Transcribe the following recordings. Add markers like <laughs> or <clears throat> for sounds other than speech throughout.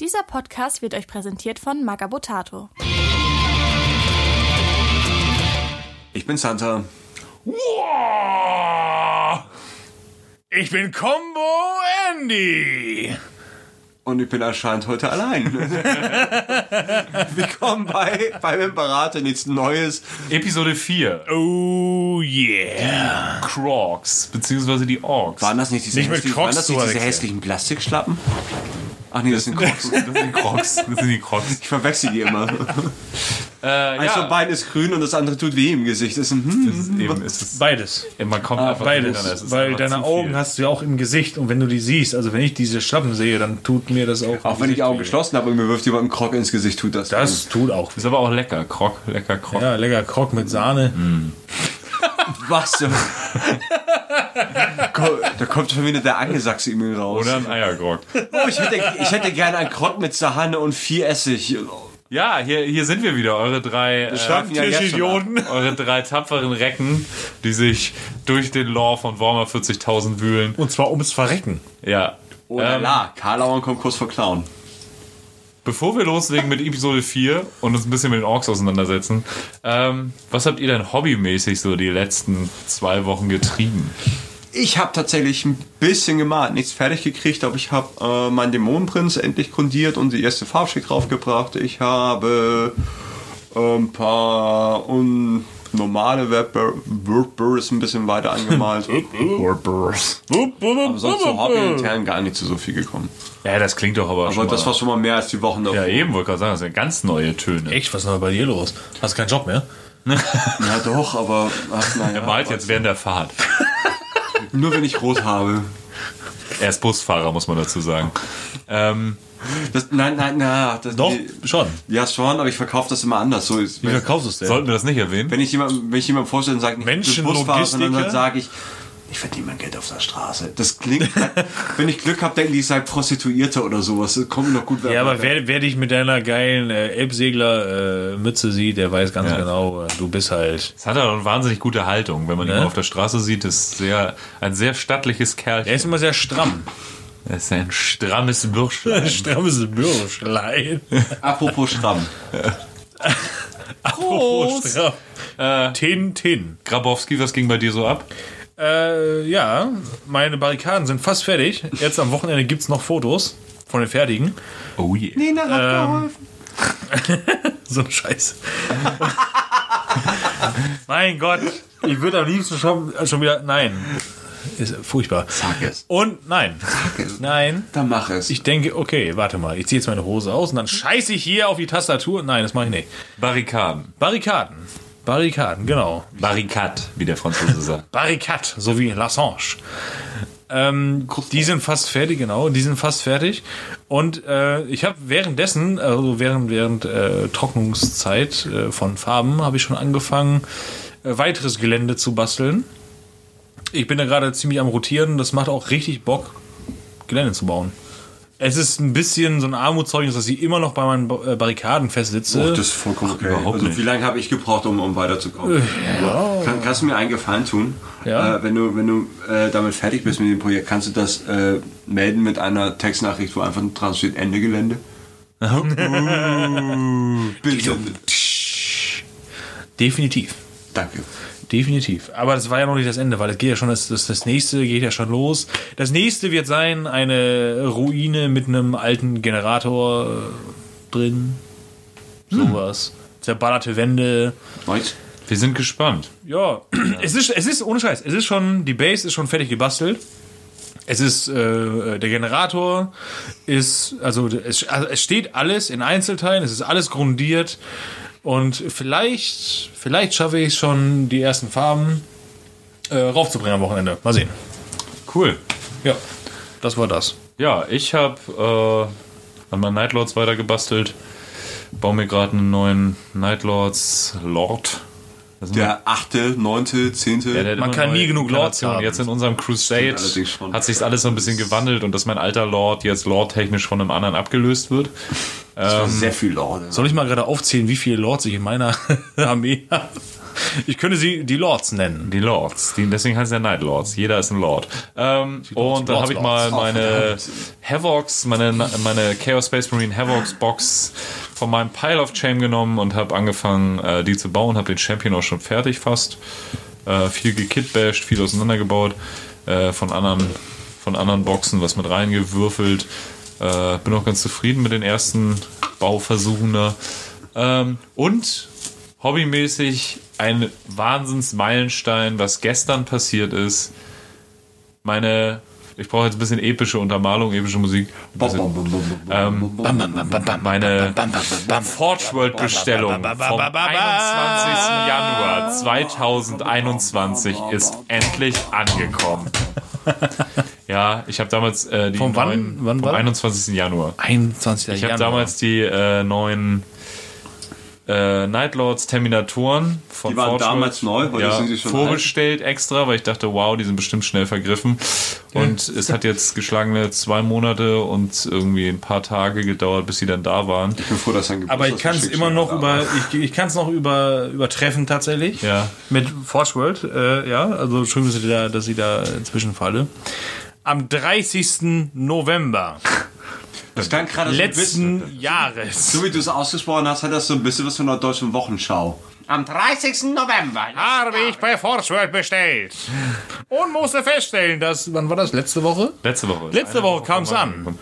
Dieser Podcast wird euch präsentiert von Magabotato. Ich bin Santa. Wow. Ich bin Combo Andy. Und ich bin anscheinend heute allein. <laughs> Willkommen bei beim Imperator, nichts Neues. Episode 4. Oh yeah. Crocs, beziehungsweise die Orks. Waren das nicht diese, Nicht hässlichen, waren das nicht diese hässlichen Plastikschlappen? Ach nee, das sind Crocs. <laughs> Das sind die Crocs. Das sind die Crocs. Ich verwechsel die immer. <laughs> Äh, Eins von ja, beiden ist grün und das andere tut weh im Gesicht. Das ist, ein, hm, das ist eben, es ist, Beides. man kommt einfach Beides. ist Weil deine Augen hast du ja auch im Gesicht und wenn du die siehst, also wenn ich diese Schlappen sehe, dann tut mir das auch. auch wenn ich die Augen geschlossen habe und mir wirft jemand einen Krog ins Gesicht, tut das. Das tut auch. Ist aber auch lecker. Krog, lecker Krog. Ja, lecker Krog mit Sahne. was? <laughs> da kommt schon wieder der Angesachs-E-Mail raus. Oder ein Eiergrog. Oh, ich hätte, ich hätte gerne einen Krog mit Sahne und viel Essig. Ja, hier, hier sind wir wieder, eure drei, äh, ja eure drei tapferen Recken, die sich durch den Lore von Warhammer 40.000 wühlen. Und zwar ums Verrecken. Ja. Oh la Ähm, la, Karlauern kommt kurz vor Clown. Bevor wir loslegen mit Episode 4 und uns ein bisschen mit den Orks auseinandersetzen, ähm, was habt ihr denn hobbymäßig so die letzten zwei Wochen getrieben? Ich habe tatsächlich ein bisschen gemalt, nichts fertig gekriegt, aber ich habe äh, meinen Dämonenprinz endlich grundiert und die erste Farbschicht draufgebracht. Ich habe äh, ein paar unnormale Wordburrs ein bisschen weiter angemalt. <laughs> aber sonst so hobbyintern gar nicht zu so viel gekommen. Ja, das klingt doch aber, Aber schon das mal. war schon mal mehr als die Wochen davor. Ja, eben, wollte gerade sagen, das sind ganz neue Töne. Echt, was ist denn bei dir los? Hast keinen Job mehr? <laughs> Ja doch, aber ach, naja, Er malt jetzt während der Fahrt. <laughs> nur wenn ich rot habe. Er ist Busfahrer, muss man dazu sagen. Ähm, Das, nein, nein, nein. Das, Doch, schon. Ja, schon, aber ich verkaufe das immer anders. So ist, Wie verkaufst du es denn? sollten wir das nicht erwähnen? Wenn ich jemandem, wenn ich jemandem vorstelle und sage, du bist Busfahrer, sondern dann sage ich, ich verdiene mein Geld auf der Straße. Das klingt, <laughs> wenn ich Glück habe, denken die, ich sei Prostituierte oder sowas. Das kommt noch gut. Ja, aber wer, wer dich mit deiner geilen äh, Elbsegler-Mütze sieht, der weiß ganz Ja. genau, äh, du bist halt. Es hat aber eine wahnsinnig gute Haltung. Wenn man ihn Ne? auf der Straße sieht, ist sehr, ein sehr stattliches Kerl. Er ist immer sehr stramm. Er ist ein strammes Bürschlein. <laughs> Strammes Bürschlein. <laughs> Apropos stramm. Oh, stramm. Äh, Tin, tin. Grabowski, was ging bei dir so ab? Äh, ja, meine Barrikaden sind fast fertig. Jetzt am Wochenende gibt es noch Fotos von den fertigen. Oh yeah. Nina hat Ähm, geholfen. <laughs> So ein Scheiß. mein Gott, ich würde am liebsten schon, schon wieder. Nein. Ist furchtbar. Sag es. Und nein. es. Nein. Dann mach es. Ich denke, okay, warte mal, ich ziehe jetzt meine Hose aus und dann scheiße ich hier auf die Tastatur. Nein, das mache ich nicht. Barrikaden. Barrikaden. Barrikaden, genau. Barrikad, wie der Franzose sagt. <laughs> Barrikad, so wie Lassange. Ähm, die sind fast fertig, genau, die sind fast fertig. Und äh, ich habe währenddessen, also während, während äh, Trocknungszeit äh, von Farben, habe ich schon angefangen, äh, weiteres Gelände zu basteln. Ich bin da gerade ziemlich am Rotieren, das macht auch richtig Bock, Gelände zu bauen. Es ist ein bisschen so ein Armutszeugnis, dass ich immer noch bei meinen äh, Barrikaden festsitze. Oh, das ist vollkommen okay. überhaupt Also, nicht. wie lange habe ich gebraucht, um, um weiterzukommen? Kann, kannst du mir einen Gefallen tun? Ja. Äh, wenn du, wenn du äh, damit fertig bist mit dem Projekt, kannst du das äh, melden mit einer Textnachricht, wo einfach dran steht Ende Gelände? <laughs> Bitte. Definitiv. Danke. Definitiv. Aber das war ja noch nicht das Ende, weil es geht ja schon, das, das, das nächste geht ja schon los. Das nächste wird sein, eine Ruine mit einem alten Generator äh, drin. Sowas. Zerballerte Wände. Nice. Wir sind gespannt. Ja, <clears throat> es ist, es ist, ohne Scheiß, es ist schon, die Base ist schon fertig gebastelt. Es ist, äh, der Generator ist, also es, also es steht alles in Einzelteilen, es ist alles grundiert. Und vielleicht, vielleicht schaffe ich es schon, die ersten Farben äh, raufzubringen am Wochenende. Mal sehen. Cool. Ja, das war das. Ja, ich habe äh, an meinen Nightlords weitergebastelt. Baue mir gerade einen neuen Nightlords Lord. Der achte, neunte, zehnte. Man kann nie genug Lords haben. Jetzt in unserem Crusade hat sich alles so ein bisschen gewandelt und dass mein alter Lord jetzt Lord-technisch von einem anderen abgelöst wird. das war sehr viel Lorde. Soll ich mal gerade aufzählen, wie viele Lords ich in meiner <laughs> Armee habe? Ich könnte sie die Lords nennen. Die Lords, die, deswegen heißt es ja Night Lords. Jeder ist ein Lord. Ähm, und dann habe ich mal Lords. meine Havocs, meine, meine Chaos Space Marine Havocs Box von meinem Pile of Shame genommen und habe angefangen, äh, die zu bauen. Habe den Champion auch schon fertig fast. Äh, viel gekitbashed, viel auseinandergebaut. Äh, von anderen von anderen Boxen was mit reingewürfelt. Äh, bin auch ganz zufrieden mit den ersten Bauversuchen da. Ähm, und hobbymäßig ein Wahnsinnsmeilenstein, was gestern passiert ist. Meine, ich brauche jetzt ein bisschen epische Untermalung, epische Musik. Bisschen, ähm, meine Forge World Bestellung vom 21. Januar 2021 ist endlich angekommen. Ja, ich habe damals äh, die Vom wann? neuen, Wann vom war das? 21. Januar. 21. Ich habe damals die äh, neuen äh, Nightlords Terminatoren von Die waren Forge damals neu, heute ja, sind sie schon vorbestellt extra, weil ich dachte, wow, die sind bestimmt schnell vergriffen. Und es hat jetzt geschlagene zwei Monate und irgendwie ein paar Tage gedauert, bis sie dann da waren. Ich bin froh, dass ein Aber ich kann es immer noch über, ich, ich kann es noch über, übertreffen tatsächlich. Ja. Mit Forge World, äh, ja. Also schön, dass ich da, dass ich da zwischenfalle. Am 30. November <laughs> Das klang gerade so ein bisschen, letzten Jahres so wie du es ausgesprochen hast, hat das so ein bisschen was von einer deutschen Wochenschau. Am 30. November. habe ich bei Forge World bestellt. Und musste feststellen, dass, wann war das? Letzte Woche? Letzte Woche. Letzte Woche kam es an.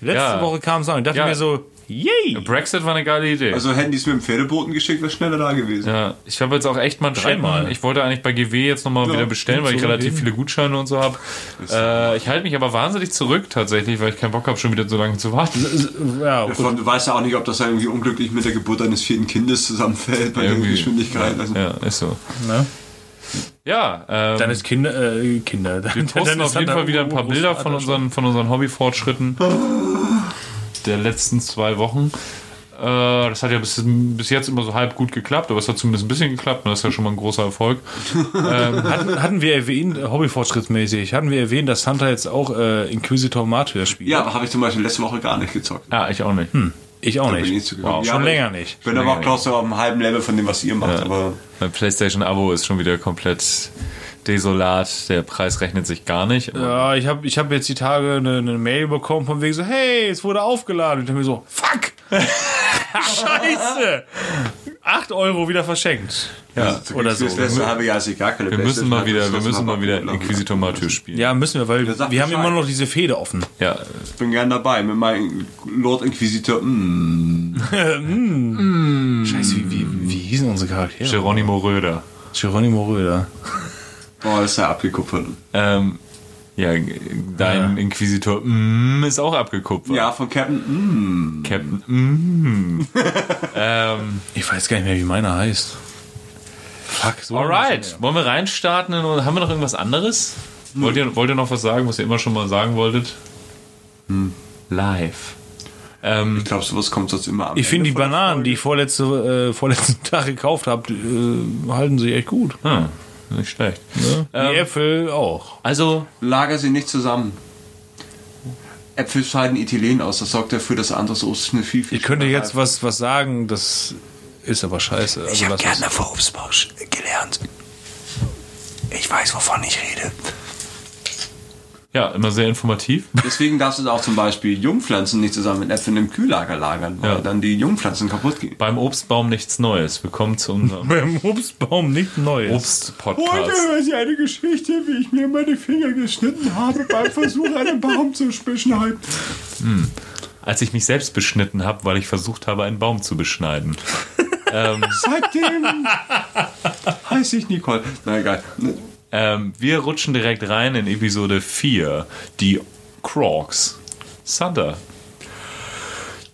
Letzte Ja. Woche kam es an. Ich dachte Ja. mir so, yay! Brexit war eine geile Idee. Also hätten die es mit dem Pferdeboten geschickt, wäre schneller da gewesen. ja, ich habe jetzt auch echt mal Dreimal. Ich wollte eigentlich bei GW jetzt nochmal Ja, wieder bestellen, weil ich relativ reden. viele Gutscheine und so habe. Äh, ich halte mich aber wahnsinnig zurück tatsächlich, weil ich keinen Bock habe, schon wieder so lange zu warten. Ja, gut. Davon, du weißt ja auch nicht, ob das dann irgendwie unglücklich mit der Geburt deines vierten Kindes zusammenfällt bei der Irgendwie. Geschwindigkeit. Also, Ja, ist so. Ne? Ja, ähm, Dann ist Kinder, äh, Kinder. Wir posten auf jeden Fall wieder ein paar Bilder von unseren, von unseren Hobbyfortschritten <laughs> der letzten zwei Wochen. Äh, Das hat ja bis, bis jetzt immer so halb gut geklappt, aber es hat zumindest ein bisschen geklappt. und Das ist ja schon mal ein großer Erfolg. <laughs> Hatten, hatten wir erwähnt, äh, hobbyfortschrittsmäßig, hatten wir erwähnt, dass Santa jetzt auch äh, Inquisitor Martyr spielt? ja, aber habe ich zum Beispiel letzte Woche gar nicht gezockt. Ja, ich auch nicht. Ich auch Bin ich nicht. nicht zugekommen. Wow, Ja, schon länger ich nicht. Bin aber auch glaube so auf einem halben Level von dem, was ihr macht. Aber Mein PlayStation-Abo ist schon wieder komplett desolat. Der Preis rechnet sich gar nicht. Ja, ich habe ich hab jetzt die Tage eine, eine Mail bekommen von wegen so, hey, es wurde aufgeladen. Und ich hab mir so, fuck! <laughs> Scheiße! 8 Euro wieder verschenkt. Ja, oder so. Das letzte halbe Jahr ist ich gar keine wir müssen mal wieder, wir müssen mal wieder. Inquisitor Martyr spielen. Ja, müssen wir, weil wir haben immer noch diese Fehde offen. Ja, Ich bin gern dabei mit meinem Lord Inquisitor. Mm. <laughs> Scheiße, wie, wie, wie hießen unsere Charaktere? Geronimo Röder. Geronimo Röder. Boah, ist ja abgekupfert. Ähm, ja, dein Inquisitor mm, ist auch abgekupfert. Ja, von Captain. Mm. Captain. Mm. <laughs> ähm, Ich weiß gar nicht mehr, wie meiner heißt. Fuck, so. alright, wollen wir reinstarten? in- Haben wir noch irgendwas anderes? Wollt, ihr, wollt ihr noch was sagen, was ihr immer schon mal sagen wollten? Live. Ähm, Ich glaube, sowas kommt sonst immer an. Ich finde die Bananen, die ich vorletzte, äh, vorletzten <laughs> Tag gekauft habe, äh, halten sich echt gut. hm, nicht schlecht. Die Äpfel auch. Also, Lager sie nicht zusammen. Äpfel scheiden Ethylen aus. Das sorgt dafür, dass anderes Obst eine viel, viel Ich könnte jetzt was, was sagen, das ist aber scheiße. Also was, was, vor Obstbau gelernt. Ich weiß, wovon ich rede. Ja, immer sehr informativ. <laughs> Deswegen darfst du auch zum Beispiel Jungpflanzen nicht zusammen mit Äpfeln im Kühlager lagern, weil Ja. dann die Jungpflanzen kaputt gehen. Beim Obstbaum nichts Neues. Willkommen zu unserem <laughs> beim Obstbaum nicht Neues. Obst-Podcast. höre ich eine Geschichte, wie ich mir meine Finger geschnitten habe beim Versuch, <laughs> einen Baum zu beschneiden. Als ich mich selbst beschnitten habe, weil ich versucht habe, einen Baum zu beschneiden. Seitdem heiße ich Nicole. Na egal. Ähm, wir rutschen direkt rein in Episode 4. Die Crocs. Thunder.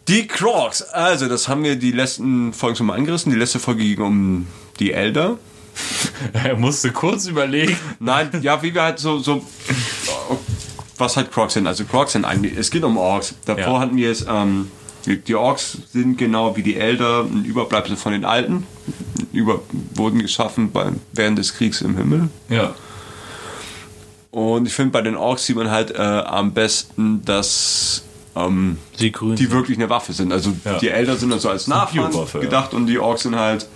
Die Crocs. Also, das haben wir die letzten Folgen schon mal angerissen. Die letzte Folge ging um die Elder. <laughs> Er musste kurz überlegen. Nein, ja, wie wir halt so, so was halt Crocs sind. Also Crocs sind eigentlich, es geht um Orks. Davor Ja. hatten wir es, ähm, die, die Orks sind genau wie die Elder ein Überbleibsel von den Alten. Über, wurden geschaffen bei, während des Kriegs im Himmel. Ja. Und ich finde, bei den Orks sieht man halt äh, am besten, dass ähm, die wirklich eine Waffe sind. Also Ja. die Elder sind also als Nachfahren Biowaffe, ja. gedacht und die Orks sind halt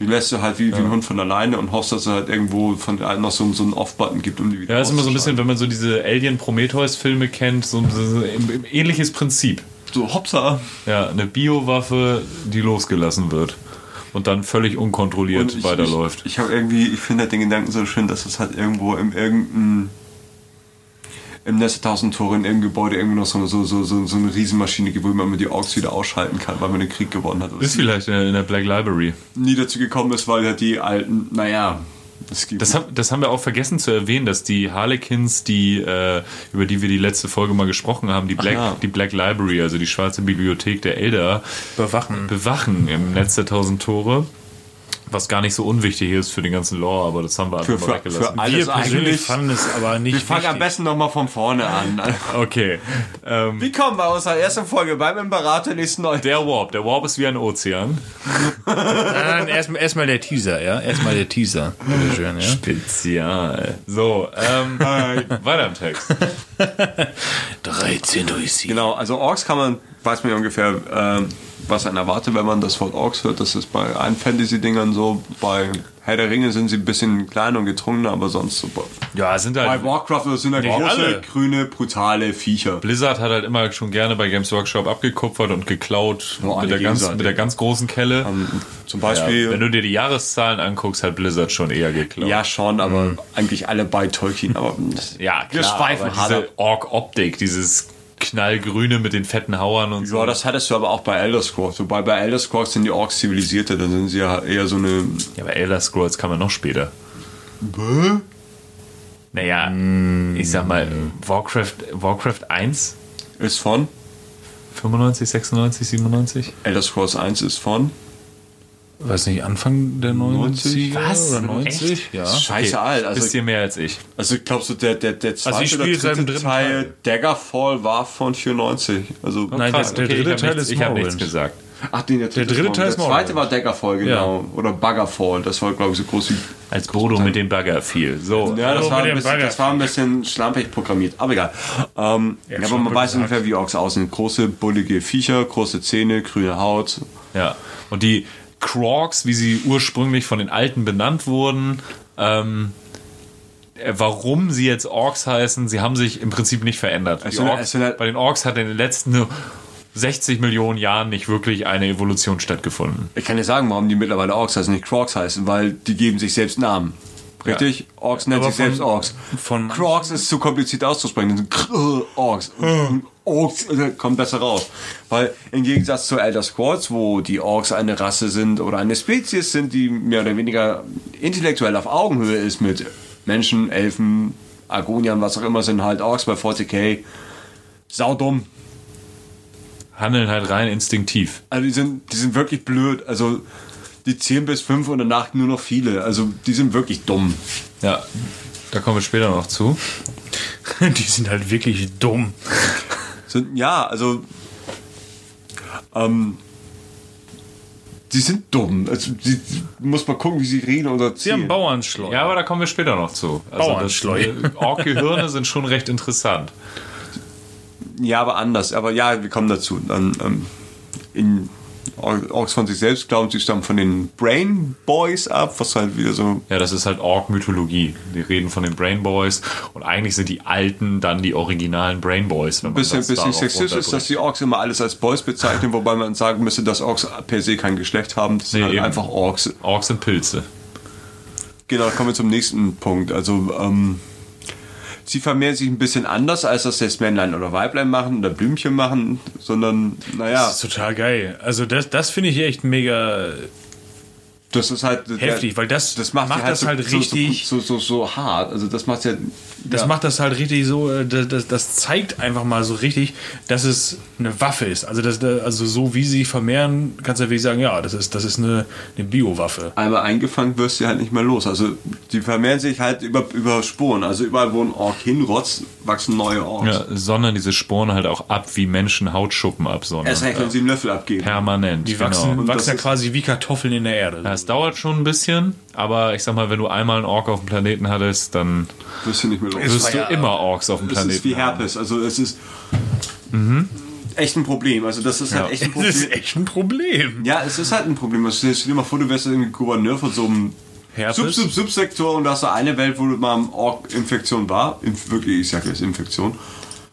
Die lässt du halt wie, wie ein Hund von alleine und hoffst, dass es halt irgendwo von der einen noch so, so einen Off-Button gibt, um die wieder Ja, ist immer so ein bisschen, wenn man so diese Alien-Prometheus-Filme kennt, so, im ähnliches Prinzip. So, hopsa. Ja, eine Biowaffe, die losgelassen wird und dann völlig unkontrolliert ich, weiterläuft. Ich, ich habe irgendwie, ich finde halt den Gedanken so schön, dass es halt irgendwo im irgendein im Netz der tausend Tore in irgendeinem Gebäude irgendwo noch so, so, so, so, so eine Riesenmaschine gibt, wo man mit die Orks wieder ausschalten kann, weil man den Krieg gewonnen hat. Ist vielleicht in der, in der Black Library. nie dazu gekommen ist, weil halt die alten, naja, Das, hab, das haben wir auch vergessen zu erwähnen, dass die Harlequins, die, äh, über die wir die letzte Folge mal gesprochen haben, die Black, ja. die Black Library, also die schwarze Bibliothek der Elder, Bewachen. bewachen im Netz der tausend Tore. Was gar nicht so unwichtig ist für den ganzen Lore, aber das haben wir einfach für, mal für, weggelassen. für alles Wir persönlich eigentlich. fanden es aber nicht Wir fangen am besten nochmal von vorne an. <laughs> Okay. Ähm, Wie kommen wir aus der ersten Folge beim Imperator nächsten neu? der Warp. Der Warp ist wie ein Ozean. <laughs> Nein, nein, erstmal erstmal der Teaser, ja? Erstmal der Teaser. Bitte schön, ja? Spezial. So, ähm, weiter im Text. <laughs> 13 durch 7. Genau, also Orks kann man, weiß man ja ungefähr, ähm, was einen erwartet, wenn man das Wort Orks hört. Das ist bei allen Fantasy-Dingern so. Bei Herr der Ringe sind sie ein bisschen kleiner und gedrungener, aber sonst super. Ja, sind Bei halt. Warcraft das sind halt Nicht große, alle. grüne, brutale Viecher. Blizzard hat halt immer schon gerne bei Games Workshop abgekupfert und geklaut Oh, mit, der ganz, mit der ganz großen Kelle. Zum Ja, Beispiel. wenn du dir die Jahreszahlen anguckst, hat Blizzard schon eher geklaut. Ja, schon, aber eigentlich alle bei Tolkien. Aber ja wir klar, schweifen aber hart ab. diese Ork-Optik, dieses knallgrüne mit den fetten Hauern und so. Ja, das hattest du aber auch bei Elder Scrolls. Wobei bei Elder Scrolls sind die Orks zivilisierter, dann sind sie ja eher so eine. Ja, aber Elder Scrolls kann man noch später. Naja, ich sag mal, Warcraft, Warcraft 1, Ist von. 95, 96, 97? Elder Scrolls 1 ist von. Weiß nicht, Anfang der 90 Was? oder 90? Ja. Scheiße alt. Also, ihr mehr als ich? also glaubst du, der, der, der zweite ich oder dritte dritten Teil, Daggerfall, war von 94. Also, Nein, Krass, der, der okay, dritte ich Teil nichts, ist Ich habe nichts Morrowind. gesagt. ach, den, der, dritte dritte ist Teil ist Der zweite Morrowind. war Daggerfall, genau. Oder Buggerfall. Das war, glaube ich, so groß wie. Als Bodo mit dem Bagger fiel. So, Ja, das Also war, ein bisschen, das war ein bisschen schlampig programmiert. Aber egal. Ähm, ja, aber man weiß gesagt. ungefähr, wie Orks aussehen. Große, bullige Viecher, große Zähne, grüne Haut. ja. Und die Crocs, wie sie ursprünglich von den Alten benannt wurden, ähm, äh, warum sie jetzt Orks heißen, sie haben sich im Prinzip nicht verändert. Sind- Orks, halt- bei den Orks hat in den letzten 60 Millionen Jahren nicht wirklich eine Evolution stattgefunden. Ich kann dir sagen, warum die mittlerweile Orks heißen, nicht Crocs heißen, weil die geben sich selbst Namen. Richtig? Orks nennen Aber sich selbst von- Orks. von- Crocs ist zu kompliziert auszusprechen. Das sind Orks. Orks äh, kommt besser raus. Weil im Gegensatz zu Elder Scrolls, wo die Orks eine Rasse sind oder eine Spezies sind, die mehr oder weniger intellektuell auf Augenhöhe ist mit Menschen, Elfen, Argoniern, was auch immer, sind halt Orks bei 40k. Saudumm. Handeln halt rein instinktiv. Also die sind, die sind wirklich blöd. Also die zählen bis fünf und danach nur noch viele. Also die sind wirklich dumm. Ja, da kommen wir später noch zu. <laughs> Die sind halt wirklich dumm. Sind, ja, also ähm, die sind dumm. Also die, die muss mal gucken, wie sie reden oder Sie haben erzählen. Bauernschleuder. Ja, aber da kommen wir später noch zu. Also Bauernschleu. äh, Ork-Gehirne sind schon recht interessant. Ja, aber anders. Aber ja, wir kommen dazu. Dann ähm, in Orks von sich selbst glauben, sie stammen von den Brain Boys ab, was halt wieder so Ja, das ist halt Ork-Mythologie. Die reden von den Brain Boys und eigentlich sind die Alten dann die originalen Brain Boys. Wenn ein man bisschen, das bisschen sexistisch, dass runterbricht. die Orks immer alles als Boys bezeichnen, <laughs> wobei man sagen müsste, dass Orks per se kein Geschlecht haben. Das sind Nee, halt eben. einfach Orks. Orks sind Pilze. Genau, kommen wir zum nächsten Punkt. Also, ähm, sie vermehren sich ein bisschen anders, als das jetzt Männlein oder Weiblein machen oder Blümchen machen, sondern, naja, Das ist total geil. Also das, das finde ich echt mega das ist halt. der- heftig, weil das, das macht, macht halt das so, halt richtig. So, so, so, so hart. Also, das macht ja. Das ja. macht das halt richtig so, äh, das, das, das zeigt einfach mal so richtig, dass es eine Waffe ist. Also, das, also so wie sie sich vermehren, kannst du wirklich sagen, ja, das ist, das ist eine, eine Biowaffe. Einmal eingefangen wirst du halt nicht mehr los. Also, die vermehren sich halt über, über Spuren. Also, überall, wo ein Ork hinrotzt, wachsen neue Orks. Ja, sondern diese Sporen halt auch ab, wie Menschen Hautschuppen absondern. Erst recht, wenn sie einen Löffel abgeben. Permanent. Die wachsen, genau. Wachsen das ja quasi wie Kartoffeln in der Erde. Ja, es dauert schon ein bisschen, aber ich sag mal, wenn du einmal einen Ork auf dem Planeten hattest, dann Wirst du nicht mehr los. wirst du immer Orks auf dem Es Planeten ist wie. Herpes. Also, es ist. echt ein Problem. Also das ist halt echt ein <laughs> Das ist Problem. echt ein Problem. Ja, es ist halt ein Problem. Also, stell dir mal vor, du wärst irgendwie Gouverneur von so einem Herpes? Sub-Sub-Subsektor und da hast du eine Welt, wo du mal Ork-Infektion war. Inf wirklich, ich sag jetzt Infektion.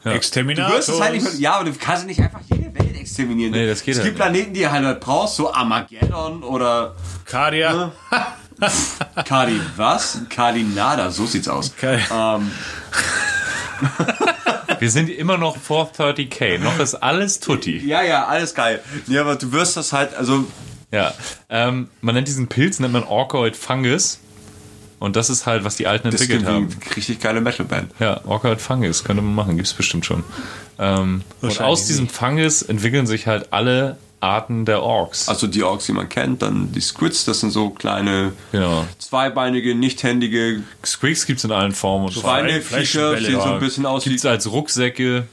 Du Exterminator. wirst es halt nicht ja, aber du kannst nicht einfach jede Welt exterminieren. Nee, das geht es halt gibt nicht. Planeten, die halt, halt brauchst, so Armageddon oder Cardia. <laughs> Kali, was? Kalinada, so sieht's aus. Geil. Ähm, <laughs> Wir sind immer noch 430k. Noch ist alles Tutti. ja, ja, alles geil. Ja, aber du wirst das halt, also Ja. Ähm, man nennt diesen Pilz, nennt man Orcoid Fungus. Und das ist halt, was die Alten das entwickelt klingt wie haben. eine richtig geile Metalband. Ja, Orcoid Fungus könnte man machen, gibt's bestimmt schon. Ähm, und aus diesem Fungus entwickeln sich halt alle Arten der Orks. Also die Orks, die man kennt, dann die Squids, das sind so kleine, Genau. zweibeinige, nichthändige, Squigs gibt's in allen Formen und Fleischbälle, Viecher, sehen so ein bisschen aus wie Gibt's als Rucksäcke.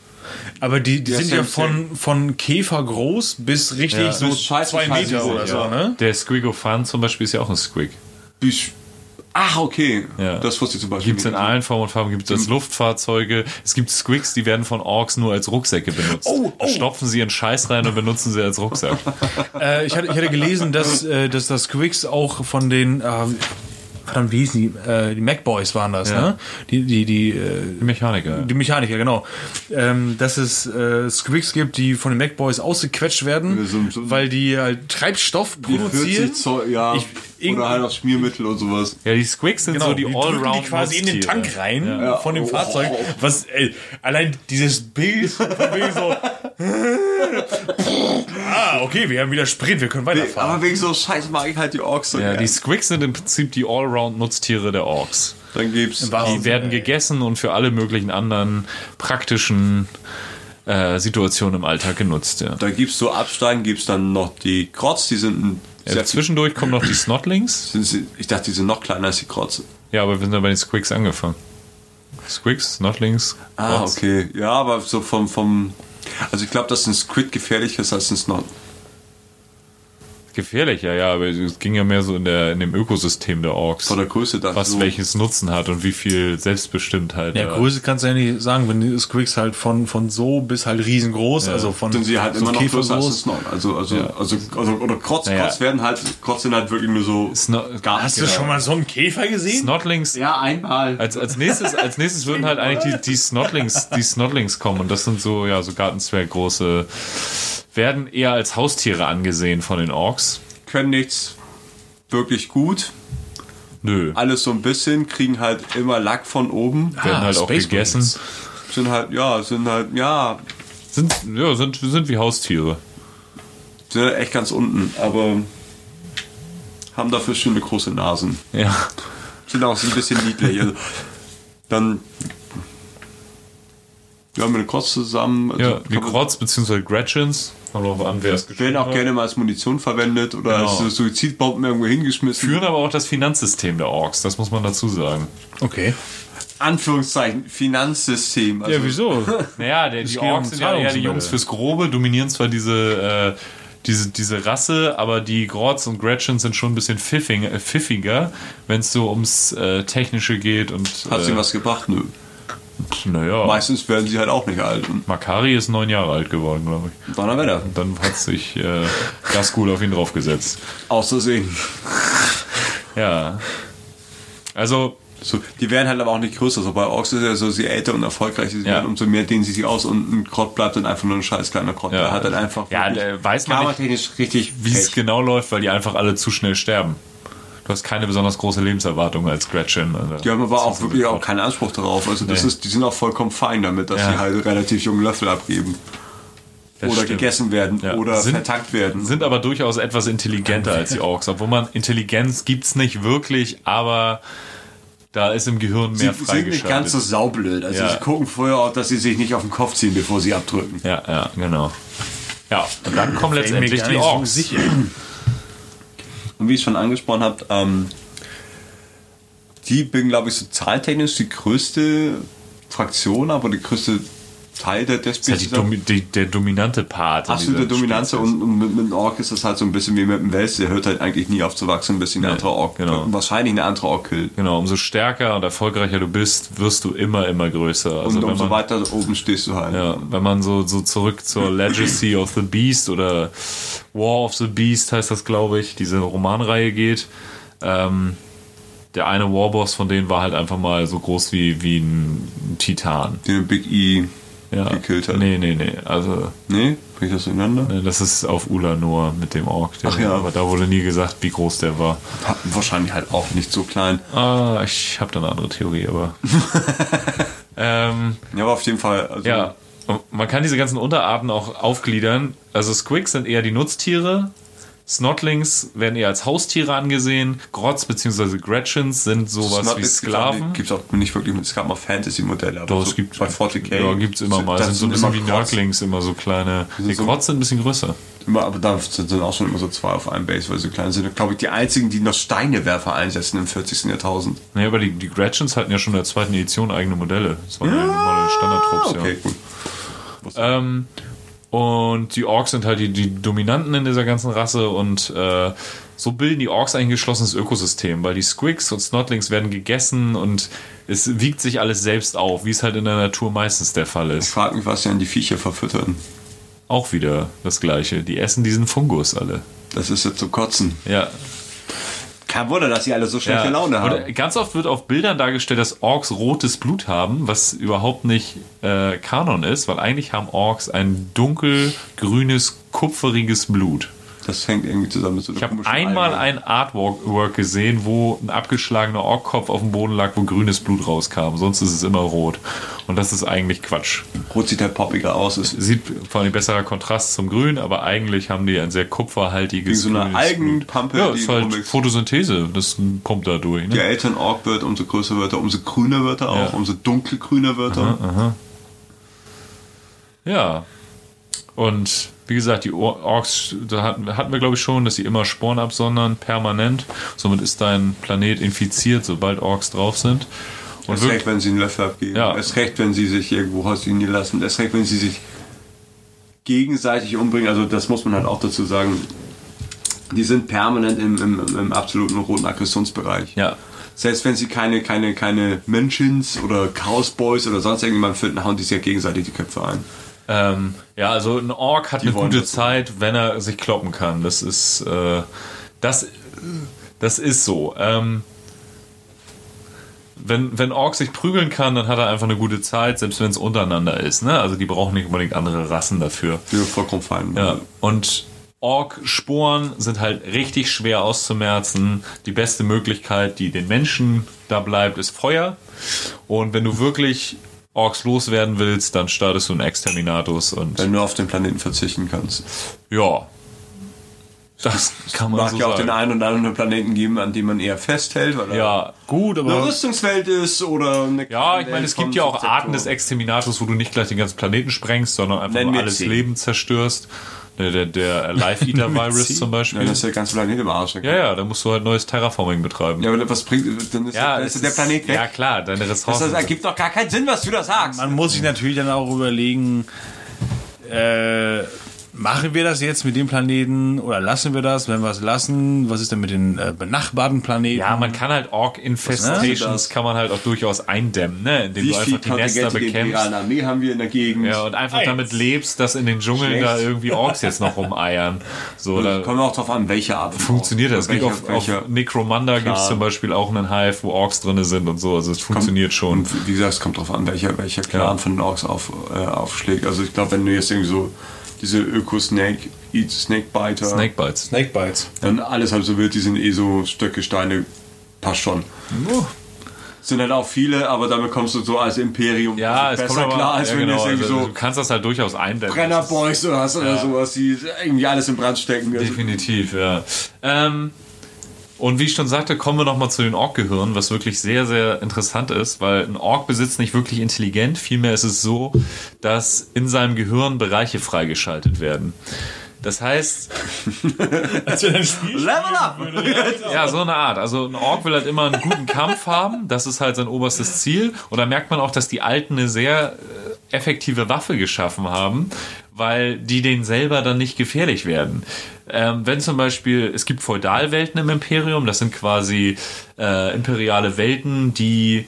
Aber die, die Ja, sind ja von, von Käfer groß bis richtig Ja. so Bis scheiße, zwei Meter oder so, ja. ne? Der Squigofan zum Beispiel ist ja auch ein Squig. Bis- Ach, okay. Ja. Das wusste ich zum Beispiel. Gibt's in nicht. allen Formen und Farben. Gibt es Luftfahrzeuge. Es gibt Squigs, die werden von Orks nur als Rucksäcke benutzt. Oh, oh. Stopfen sie in Scheiß rein und benutzen sie als Rucksack. <laughs> Äh, ich, hatte, ich hatte gelesen, dass, äh, dass das Quicks auch von den, äh, verdammt, wie hießen die? Äh, die Macboys waren das, Ja. ne? Die, die, die, äh, Die Mechaniker. die Mechaniker, genau. Ähm, dass es äh, Squicks gibt, die von den Macboys ausgequetscht werden, So- so- weil die halt Treibstoff Die produzieren. 40 Zoll, ja. Ich- irgend- oder halt auf Schmiermittel und sowas. Ja, die Squigs sind Genau, so die, die Allround die quasi in den. Tank rein Ja. von dem Oh, Fahrzeug. oh, oh. Was, ey, allein dieses Bild von wegen so. <laughs> ah, okay, wir haben wieder Sprint, wir können weiterfahren. Aber wegen so Scheiß mag ich halt die Orks so Ja, gern. die Squigs sind im Prinzip die Allround-Nutztiere der Orks. Dann gibt's Die werden gegessen und für alle möglichen anderen praktischen äh, Situationen im Alltag genutzt. Ja. da gibt's so Absteigen, gibt's dann noch die Krotz, die sind ein Ja, zwischendurch kommen noch die Snotlings. sie, ich dachte, die sind noch kleiner als die Krotze. Ja, aber wir sind ja bei den Squigs angefangen. Squigs, Snotlings. Ah, Quads. okay. Ja, aber so vom, vom also ich glaube, dass ein Squid gefährlicher ist als ein Snot. Gefährlich, ja, ja, aber es ging ja mehr so in, der, in dem Ökosystem der Orks. Von der Größe dann was so. welches Nutzen hat und wie viel Selbstbestimmtheit. ja, da- Größe kannst du ja nicht sagen, wenn die Squicks halt von, von so bis halt riesengroß, also von sind sie halt so immer noch größer als. Snot. Also, also, also, also, oder Krotz, Naja. Krotz werden halt, Krotz sind halt wirklich nur so Sno gar Hast du schon mal so einen Käfer gesehen? Snotlings Ja, einmal. Als, als, nächstes, als nächstes würden halt eigentlich die, die Snotlings, die Snotlings kommen und das sind so, ja, so Gartenzwerg große, werden eher als Haustiere angesehen von den Orks. Können nichts wirklich gut. Nö. Alles so ein bisschen, kriegen halt immer Lack von oben. Werden halt auch Space gegessen. Marines. Sind halt, ja, sind halt, ja, Sind, ja, sind, sind wie Haustiere. sind halt echt ganz unten, aber haben dafür schöne große Nasen. Ja. Sind auch so ein bisschen niedlich. Also, <laughs> dann wir haben eine Krotz zusammen. Also Ja, die Krotz bzw. Gretchens. Kommt drauf an, wer es werden auch gerne mal als Munition verwendet oder Genau. als Suizidbomben irgendwo hingeschmissen. Führen aber auch das Finanzsystem der Orks, das muss man dazu sagen. Okay. Anführungszeichen Finanzsystem. Also, Ja, wieso? <laughs> Naja, der, die Orks sind ja eher die. Jungs fürs Grobe, dominieren zwar diese, äh, diese, diese Rasse, aber die Grotz und Gretchen sind schon ein bisschen pfiffing, äh, pfiffiger, wenn es so ums äh, Technische geht und Hat sie äh, was gebracht? Nö. Naja, Meistens werden sie halt auch nicht alt. Makari ist neun Jahre alt geworden, glaube ich. Donnerwetter. Und dann hat sich äh, Gaskul auf ihn draufgesetzt. Außersehen. Ja. Also, So, die werden halt aber auch nicht größer. So bei Orks ist ja so, je älter und erfolgreicher sie Ja. werden, umso mehr dehnen sie sich aus und ein Krott bleibt dann einfach nur ein scheiß kleiner Krott. Ja. Der hat dann einfach Ja, weiß man nicht, richtig wie es genau läuft, weil die einfach alle zu schnell sterben. Du hast keine besonders große Lebenserwartung als Gretchen. Also, Die haben aber auch wirklich auch keinen Anspruch darauf. Also das Nee. ist, die sind auch vollkommen fein damit, dass Ja. sie halt relativ jungen Löffel abgeben. Das oder stimmt. gegessen werden Ja. oder Sind- vertankt werden. sind aber durchaus etwas intelligenter als die Orks. Obwohl man Intelligenz gibt's nicht wirklich, aber da ist im Gehirn sie mehr sind nicht ganz so saublöd. Also Ja. sie gucken vorher auch, dass sie sich nicht auf den Kopf ziehen, bevor sie abdrücken. ja, ja, genau. Ja, und dann kommen letztendlich die so Orks. sicher. Und wie ich schon angesprochen habt, ähm, die bin, glaube ich, so zahltechnisch die größte Fraktion, aber die größte Teil der, des Das ist halt. Domi die, der dominante Part. dieser Dominanz Spezies. und, und mit, mit einem Ork ist das halt so ein bisschen wie mit einem Wels, der hört halt eigentlich nie auf zu wachsen, ein bisschen ein Nee, anderer Ork. genau. Wahrscheinlich eine andere Ork killt. Genau, umso stärker und erfolgreicher du bist, wirst du immer, immer größer. Also Und wenn umso man, weiter oben stehst du halt. Ja, wenn man so, so zurück zur Legacy of the Beast oder War of the Beast heißt das, glaube ich, diese Romanreihe geht. Ähm, der eine Warboss von denen war halt einfach mal so groß wie, wie ein Titan. Den Big E Ja. gekillt hat. Nee, nee, nee. Also, Nee? Bring ich das durcheinander? das ist auf Ulanor mit dem Ork. Ach ja. Aber da wurde nie gesagt, wie groß der war. Wahrscheinlich halt auch nicht so klein. Ah, ich habe da eine andere Theorie, aber. <laughs> ähm, Ja, aber auf jeden Fall. Also, Ja, man kann diese ganzen Unterarten auch aufgliedern. Also Squigs sind eher die Nutztiere. Snotlings werden eher als Haustiere angesehen. Grotz bzw. Gretchens sind sowas Snot- wie es gibt Sklaven. auch- nicht wirklich es gab mal Fantasy-Modelle, aber Doch, so es gibt bei 40k. Ja, gibt's immer mal. Das sind so ein bisschen wie. Nurglings, immer so kleine. Die so- Grotz sind ein bisschen größer. Immer, aber da sind auch schon immer so zwei auf einem Base, weil sie so klein sind. Glaube ich, die einzigen, die noch Steinewerfer einsetzen im 40. Jahrtausend. Nee, aber die, die Gretchens hatten ja schon in der zweiten Edition eigene Modelle. Das waren ja, normale Standardtrupps, ja. okay, gut. Ähm, und die Orks sind halt die, die Dominanten in dieser ganzen Rasse und äh, so bilden die Orks ein geschlossenes Ökosystem, weil die Squigs und Snotlings werden gegessen und es wiegt sich alles selbst auf, wie es halt in der Natur meistens der Fall Ich ist. frage mich, was sie an die Viecher verfüttern. Auch wieder das Gleiche. Die essen diesen Fungus alle. Das ist jetzt zum Kotzen. Ja. Kein Wunder, dass sie alle so schlechte Laune haben. Und ganz oft wird auf Bildern dargestellt, dass Orks rotes Blut haben, was überhaupt nicht äh, Kanon ist, weil eigentlich haben Orks ein dunkelgrünes, kupferiges Blut. Das hängt irgendwie zusammen mit so Ich habe einmal ein Artwork gesehen, wo ein abgeschlagener Orkkopf auf dem Boden lag, wo grünes Blut rauskam. Sonst ist es immer rot. Und das ist eigentlich Quatsch. Rot sieht halt poppiger aus. Es Sieht vor allem besserer Kontrast zum Grün, aber eigentlich haben die ein sehr kupferhaltiges wie so eine Algenpampe, Ja, ist halt. Photosynthese. Das pumpt da durch. Je Ne? älter ein Ork wird, umso größer wird er, umso grüner wird er auch, Ja. umso dunkelgrüner wird er. Ja. Und wie gesagt, die Or- Orks, da hatten, hatten wir glaube ich schon, dass sie immer Sporen absondern, permanent. Somit ist dein Planet infiziert, sobald Orks drauf sind. Und wirk- recht, wenn sie einen Löffel abgeben. Ja. Erst recht, wenn sie sich irgendwo rausliegen lassen. Erst recht, wenn sie sich gegenseitig umbringen. Also das muss man halt auch dazu sagen. Die sind permanent im, im, im absoluten roten Aggressionsbereich. ja. Selbst wenn sie keine, keine, keine Menschins oder Chaos Boys oder sonst irgendjemand finden, hauen die sich ja gegenseitig die Köpfe ein. Ähm, ja, also ein Ork hat eine wollen gute. Zeit, wenn er sich kloppen kann. Das ist, äh, das, das ist so. Ähm, wenn, wenn Ork sich prügeln kann, dann hat er einfach eine gute Zeit, selbst wenn es untereinander ist. Ne? Also die brauchen nicht unbedingt andere Rassen dafür. Ja, vollkommen fein. Ja, und Ork-Sporen sind halt richtig schwer auszumerzen. Die beste Möglichkeit, die den Menschen da bleibt, ist Feuer. Und wenn du wirklich Orks loswerden willst, dann startest du einen Exterminatus und Wenn du auf den Planeten verzichten kannst. ja. Das kann man Mag so ja auch den sagen. einen oder anderen Planeten geben, an dem man eher festhält, weil Ja, gut, eine aber Rüstungswelt ist oder eine ja, ich meine, es gibt ja auch. Arten des Exterminatus, wo du nicht gleich den ganzen Planeten sprengst, sondern einfach nur alles. Leben zerstörst. Der, der, der Live-Eater-Virus <laughs> zum Beispiel. Ja, das ist der ganze Planet im Arsch. Ja, ja, da musst du halt neues Terraforming betreiben. Ja, aber was bringt, dann ist, dann es ist der Planet weg. Ja, klar, deine das, Ressourcen. das ergibt doch gar keinen Sinn, was du da sagst. Man muss sich natürlich dann auch überlegen, äh, machen wir das jetzt mit dem Planeten oder lassen wir das? Wenn wir es lassen, was ist denn mit den äh, benachbarten Planeten? ja, man kann halt Orc-Infestations das? kann man halt auch durchaus eindämmen, ne? indem Wie du einfach die Nester bekämpfst. imperialen Armee haben wir in der Gegend? Ja, und einfach Eins. damit lebst, dass in den Dschungeln Schlecht. da irgendwie Orks jetzt noch rumeiern. So, da Kommt auch drauf an, welche Art von funktioniert das. Es gibt Welcher- auf, welcher- auf Necromunda gibt es zum Beispiel auch einen Hive, wo Orks drin sind und so. Also es funktioniert schon. Und wie gesagt, es kommt drauf an, welcher, welcher Clan Ja. von den Orks auf, äh, aufschlägt. Also ich glaube, wenn du jetzt irgendwie so diese Öko-Snake, Eat Snakebiter, Snakebites. Snakebites. dann alles halb so wild, die sind eh so Stöcke, Steine, passt schon. Sind halt auch viele, aber damit kommst du so als Imperium Ja, es besser kommt aber, klar, als ja, wenn genau, du also, so du kannst das halt durchaus eindämmen. Brennerboys oder hast oder sowas, die irgendwie alles in Brand stecken. Also, Definitiv, ja. Ähm, und wie ich schon sagte, kommen wir nochmal zu den Ork-Gehirnen, was wirklich sehr, sehr interessant ist, weil ein Ork besitzt nicht wirklich intelligent, vielmehr ist es so, dass in seinem Gehirn Bereiche freigeschaltet werden. Das heißt, <laughs> Level up! <laughs> ja, so eine Art. Also ein Ork will halt immer einen guten Kampf haben. Das ist halt sein oberstes Ziel. Und da merkt man auch, dass die Alten eine sehr äh, effektive Waffe geschaffen haben, weil die denen selber dann nicht gefährlich werden. Ähm, wenn zum Beispiel, es gibt Feudalwelten im Imperium, das sind quasi äh, imperiale Welten, die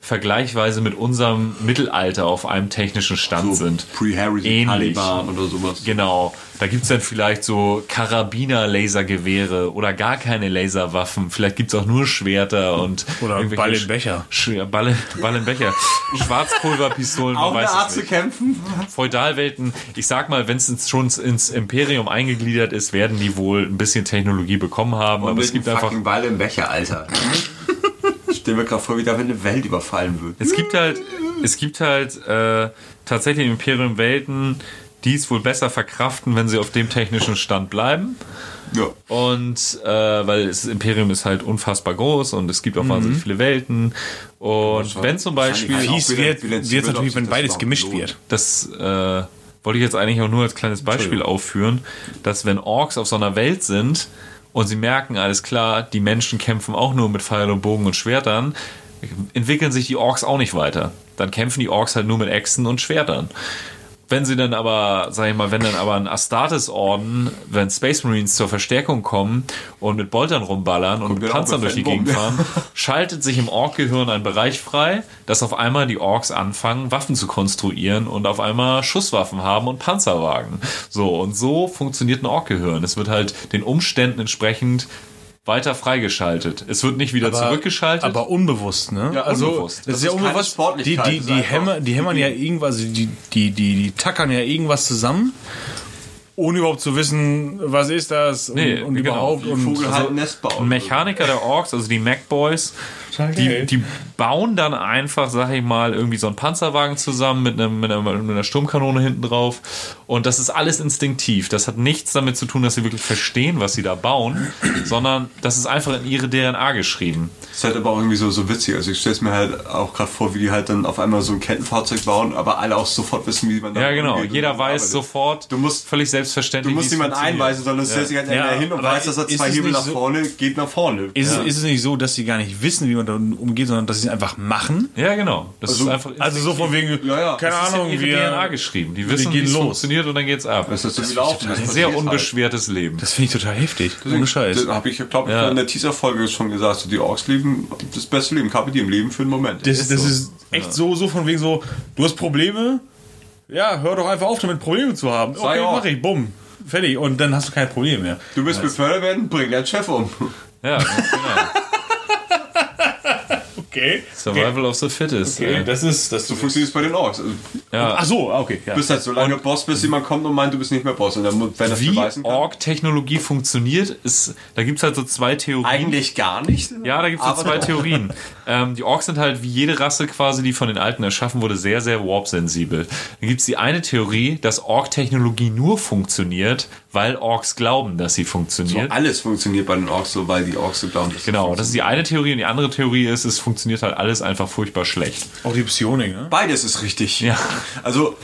vergleichsweise mit unserem Mittelalter auf einem technischen Stand sind. Pre-Harry, Ähnlich. Taliban oder sowas. Genau. Da gibt's dann vielleicht so Karabiner-Lasergewehre oder gar keine Laserwaffen. Vielleicht gibt's auch nur Schwerter und Oder Ball im Becher. Sch Ball, Ball im Becher. Schwarzpulverpistolen, Auch eine Art es zu kämpfen. Feudalwelten, ich sag mal, wenn es schon ins Imperium eingegliedert ist, werden die wohl ein bisschen Technologie bekommen haben. aber es gibt einfach Ball im Becher, Alter. Stell mir gerade vor, wie da eine Welt überfallen wird. Es gibt halt, es gibt halt äh, tatsächlich im Imperium Welten, die es wohl besser verkraften, wenn sie auf dem technischen Stand bleiben. Ja. Und äh, weil das Imperium ist halt unfassbar groß und es gibt auch wahnsinnig viele Welten. Und wenn zum Beispiel, wahrscheinlich Fies wird, wird ob natürlich, wenn beides gemischt lohnt. wird. das äh, wollte ich jetzt eigentlich auch nur als kleines Beispiel aufführen, dass wenn Orks auf so einer Welt sind und sie merken, alles klar, die Menschen kämpfen auch nur mit Pfeil und Bogen und Schwertern, entwickeln sich die Orks auch nicht weiter. Dann kämpfen die Orks halt nur mit Äxten und Schwertern. Wenn sie dann aber, sag ich mal, wenn dann aber ein Astartes-Orden, wenn Space Marines zur Verstärkung kommen und mit Boltern rumballern und mit Panzern durch die Gegend fahren, schaltet sich im Ork-Gehirn ein Bereich frei, dass auf einmal die Orks anfangen, Waffen zu konstruieren und auf einmal Schusswaffen haben und Panzerwagen. So, und so funktioniert ein Ork-Gehirn. Es wird halt den Umständen entsprechend weiter freigeschaltet. Es wird nicht wieder zurückgeschaltet. Aber unbewusst, ne? Ja, also, unbewusst. Das, Das ist ja unbewusst. Die, Sportlichkeit, die, die, hämmer, die hämmern ja irgendwas, die, die, die, die tackern ja irgendwas zusammen, ohne überhaupt zu wissen, was ist das und, Nee, und genau. überhaupt. Wie und Vogel also, halt Nest bauen. Ein Mechaniker der Orks, also die Mac Boys, die, die bauen dann einfach, sag ich mal, irgendwie so einen Panzerwagen zusammen mit, einem, mit, einer, mit einer Sturmkanone hinten drauf. Und das ist alles instinktiv. Das hat nichts damit zu tun, dass sie wirklich verstehen, was sie da bauen, sondern das ist einfach in ihre DNA geschrieben. Das ist halt aber auch irgendwie so, so witzig. Also ich stelle es mir halt auch gerade vor, wie die halt dann auf einmal so ein Kettenfahrzeug bauen, aber alle auch sofort wissen, wie man Ja, damit genau. Jeder weiß arbeitet. sofort, Du musst- völlig Du selbstverständlich. musst wie es niemanden einweisen, sondern du stellst dich halt Ja, ja, hin und aber weißt, dass er zwei Hebel nach so- vorne geht nach vorne. ist, ja. es, ist es nicht so, dass sie gar nicht wissen, wie man da umgeht, sondern dass sie es einfach machen? Ja, genau. Das Also- ist einfach. Also so von wegen, Ja, ja. keine das ist in Ahnung, ihre wir, DNA geschrieben. Die wissen, wie gehen es los. funktioniert und dann geht's ab. das ist Laufen. Das Ein sehr halt. unbeschwertes Leben. Das finde ich total heftig. Ohne Scheiß. Das habe ich, glaube ich, Ja. in der Teaser-Folge schon gesagt. So, die Orks leben das beste Leben. Carpe diem Leben für den Moment. Das, das so. ist echt so, so von wegen so, du hast Probleme? Ja, hör doch einfach auf, damit Probleme zu haben. Sei Okay, mach ich, bumm. Fertig. Und dann hast du kein Problem mehr. Du bist befördert werden, bring deinen Chef um. Ja, genau. Okay. Survival of the Fittest. Okay, ey. das ist, das So funktioniert es bei den Orks. Also, Ja. Ach so, ah, okay. Ja. Du bist halt so lange Boss, bis jemand kommt und meint, du bist nicht mehr Boss. Und dann, wenn das Wie. Org-Technologie funktioniert, ist, da gibt's halt so zwei Theorien. Eigentlich gar nicht. Ja, da gibt's so Aber zwei doch. Theorien. Ähm, die Orks sind halt wie jede Rasse quasi, die von den Alten erschaffen wurde, sehr, sehr warp-sensibel. Dann gibt's die eine Theorie, dass Org-Technologie nur funktioniert, weil Orks glauben, dass sie So, funktioniert. alles funktioniert bei den Orks so, weil die Orks so glauben. dass Genau, es das ist die eine Theorie. Und die andere Theorie ist, es funktioniert halt alles einfach furchtbar schlecht. Auch die Psionik, ne? Beides ist richtig. Ja. Also,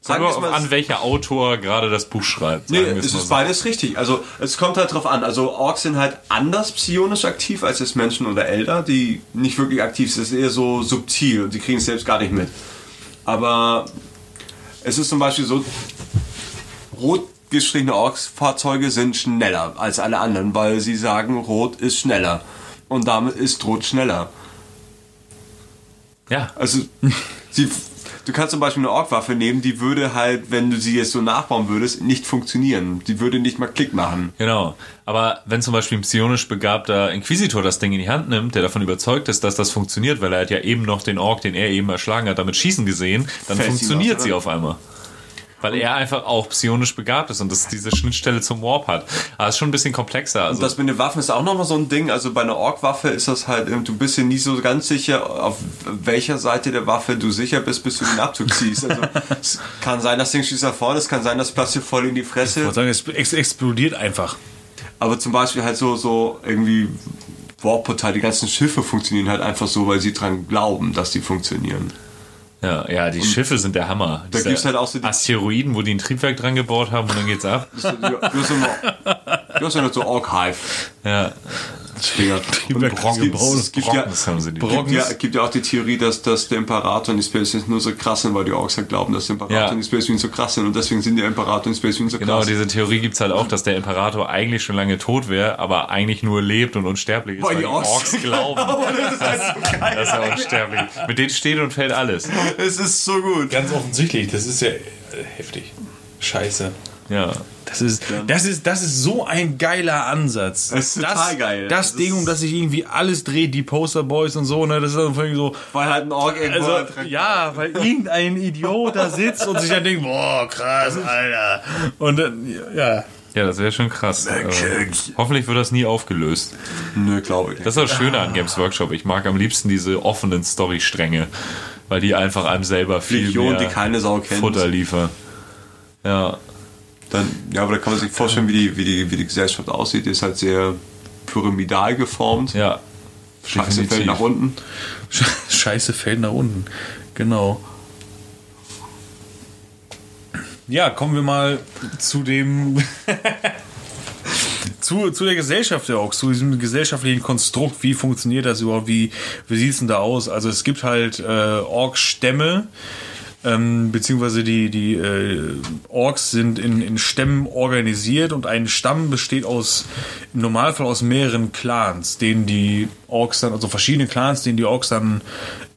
sagen wir mal, an welcher Autor gerade das Buch schreibt. Nee, es mal ist so. beides richtig. Also es kommt halt drauf an. Also Orks sind halt anders psionisch aktiv als es Menschen oder Elder, die nicht wirklich aktiv sind. Es ist eher so subtil und die kriegen es selbst gar nicht mit. Aber es ist zum Beispiel so, rot gestrichene Orks-Fahrzeuge sind schneller als alle anderen, weil sie sagen, rot ist schneller. Und damit ist rot schneller. Ja, Also, sie, du kannst zum Beispiel eine Orkwaffe nehmen, die würde halt, wenn du sie jetzt so nachbauen würdest, nicht funktionieren. Die würde nicht mal Klick machen. Genau. Aber wenn zum Beispiel ein psionisch begabter Inquisitor das Ding in die Hand nimmt, der davon überzeugt ist, dass das funktioniert, weil er hat ja eben noch den Ork, den er eben erschlagen hat, damit schießen gesehen, dann Fällt sie funktioniert was, sie auf einmal. Weil er einfach auch psionisch begabt ist und das diese Schnittstelle zum Warp hat. Aber es ist schon ein bisschen komplexer. Also, Und das mit den Waffen ist auch nochmal so ein Ding. Also bei einer Orkwaffe ist das halt, ähm, du bist dir nie so ganz sicher, auf welcher Seite der Waffe du sicher bist, bis du den Abzug ziehst. Also <laughs> es kann sein, das Ding schießt nach vorne, es kann sein, das passt dir voll in die Ich Fresse. wollte sagen, es ex explodiert einfach. Aber zum Beispiel halt so, so irgendwie Warp-Portal, die ganzen Schiffe funktionieren halt einfach so, weil sie dran glauben, dass die funktionieren. Ja, ja, die Schiffe sind der Hammer. Da Diese gibt's halt auch so die- Asteroiden, wo die ein Triebwerk dran gebaut haben und dann geht's ab. Du hast ja noch- so Ork-Hive. Ja. Es gibt- gebaut. Es gibt ja, Brockens haben sie die. gibt ja, gibt ja auch die Theorie, dass, dass der Imperator und die Space Marines nur so krass sind, weil die Orks halt glauben, dass der Imperator Ja. und die Space Marines so krass sind und deswegen sind der Imperator und die Space Marines so Genau, krass. diese Theorie gibt's halt auch, dass der Imperator eigentlich schon lange tot wäre, aber eigentlich nur lebt und unsterblich ist, Weil weil, die Orks- Orks, <laughs> glauben, <laughs> <laughs> dass er unsterblich ist. Mit denen steht und fällt alles. es ist so gut. Ganz offensichtlich, das ist ja äh, heftig. Scheiße. Ja. Das ist, das ist, das ist so ein geiler Ansatz. Das ist total das, geil. Das, Das Ding, um das sich irgendwie alles dreht, die Posterboys und so, ne, das ist dann so, Weil halt ein Ork irgendwo also, ja, weil irgendein Idiot da sitzt und sich dann denkt, boah, krass, Alter. Und dann, ja. Ja, das wäre schon krass. Aber hoffentlich wird das nie aufgelöst. Nö, glaube ich nicht. Das ist das Schöne an Games Workshop. Ich mag am liebsten diese offenen Storystränge, weil die einfach einem selber viel Legion, mehr die keine Sau kennt. Futter liefern. Ja, Dann, ja, aber da kann man sich vorstellen, wie die, wie die, wie die Gesellschaft aussieht. Die ist halt sehr pyramidal geformt. ja. Scheiße definitiv. fällt nach unten. Scheiße fällt nach unten. Genau. Ja, kommen wir mal zu dem. <laughs> zu, zu der Gesellschaft der Orks, zu diesem gesellschaftlichen Konstrukt. Wie funktioniert das überhaupt? Wie, wie sieht es denn da aus? Also, es gibt halt äh, Ork-Stämme. Ähm, beziehungsweise die, die äh, Orks sind in, in Stämmen organisiert und ein Stamm besteht aus im Normalfall aus mehreren Clans, denen die Orks dann, also verschiedene Clans, denen die Orks dann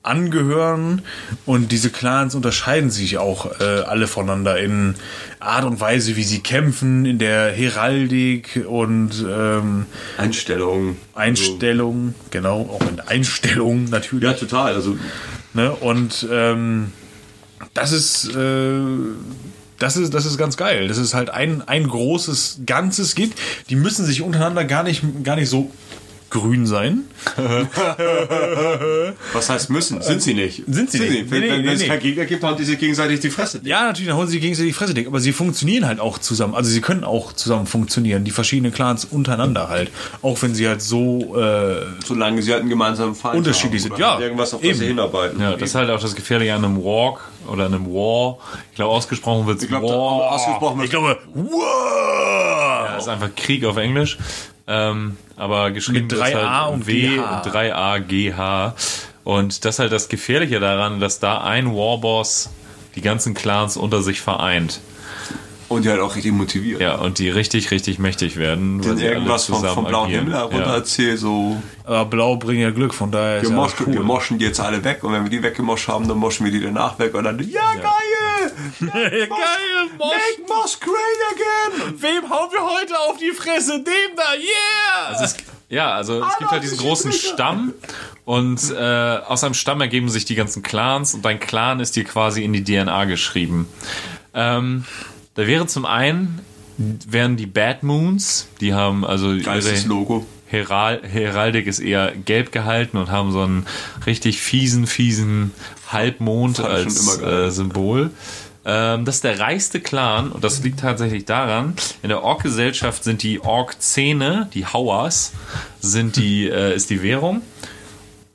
angehören und diese Clans unterscheiden sich auch äh, alle voneinander in Art und Weise, wie sie kämpfen, in der Heraldik und ähm, Einstellung. Einstellung, genau, auch in Einstellung natürlich. Ja, total. Also, Ne? Und ähm, das ist, äh, das ist, das ist ganz geil. Das ist halt ein, ein großes Ganzes gibt. Die müssen sich untereinander gar nicht, gar nicht so grün sein. <laughs> was heißt müssen? Sind sie nicht. Sind sie nicht. Wenn, Nee, wenn, nee, wenn es nee. keinen Gegner gibt, haben die sich gegenseitig die Fresse. Ja, natürlich, dann holen sie sich gegenseitig die Fresse dick, aber sie funktionieren halt auch zusammen. Also sie können auch zusammen funktionieren, die verschiedenen Clans untereinander halt. Auch wenn sie halt so äh, Solange sie halt einen gemeinsamen Feind Unterschiedlich haben sind, ja, Irgendwas, auf eben. das sie hinarbeiten. Ja, das ist halt auch das Gefährliche an einem Walk oder einem War. Ich glaube, ausgesprochen wird es War. ausgesprochen ich glaube, wow! Ja, ist einfach Krieg auf Englisch. Ähm, aber geschrieben Mit wird's 3A halt und W GH. 3A GH. Und das ist halt das Gefährliche daran, dass da ein Warboss die ganzen Clans unter sich vereint. Und die halt auch richtig motiviert. Ja, und die richtig, richtig mächtig werden. alle irgendwas vom, vom blauen agieren. Himmel herunter Ja. erzählt, so, Aber blau bringt ja Glück, von daher ist wir, ja moschen, cool. wir moschen die jetzt alle weg und wenn wir die weggemoscht haben, dann moschen wir die danach weg und dann, ja, geil! <laughs> Geil, Mosch! Make Moss great again! Wem hauen wir heute auf die Fresse? Dem da, yeah! Also es, ja, also es gibt halt diesen großen Stamm und äh, aus einem Stamm ergeben sich die ganzen Clans und dein Clan ist dir quasi in die DNA geschrieben. Ähm, da wäre zum einen wären die Bad Moons, die haben also Geiles ihre Logo. Heral Heraldik ist eher gelb gehalten und haben so einen richtig fiesen, fiesen Halbmond als äh, Symbol. Ähm, das ist der reichste Clan und das liegt tatsächlich daran, in der Ork-Gesellschaft sind die Ork-Zähne, die Hauers, sind die, <laughs> äh, ist die Währung.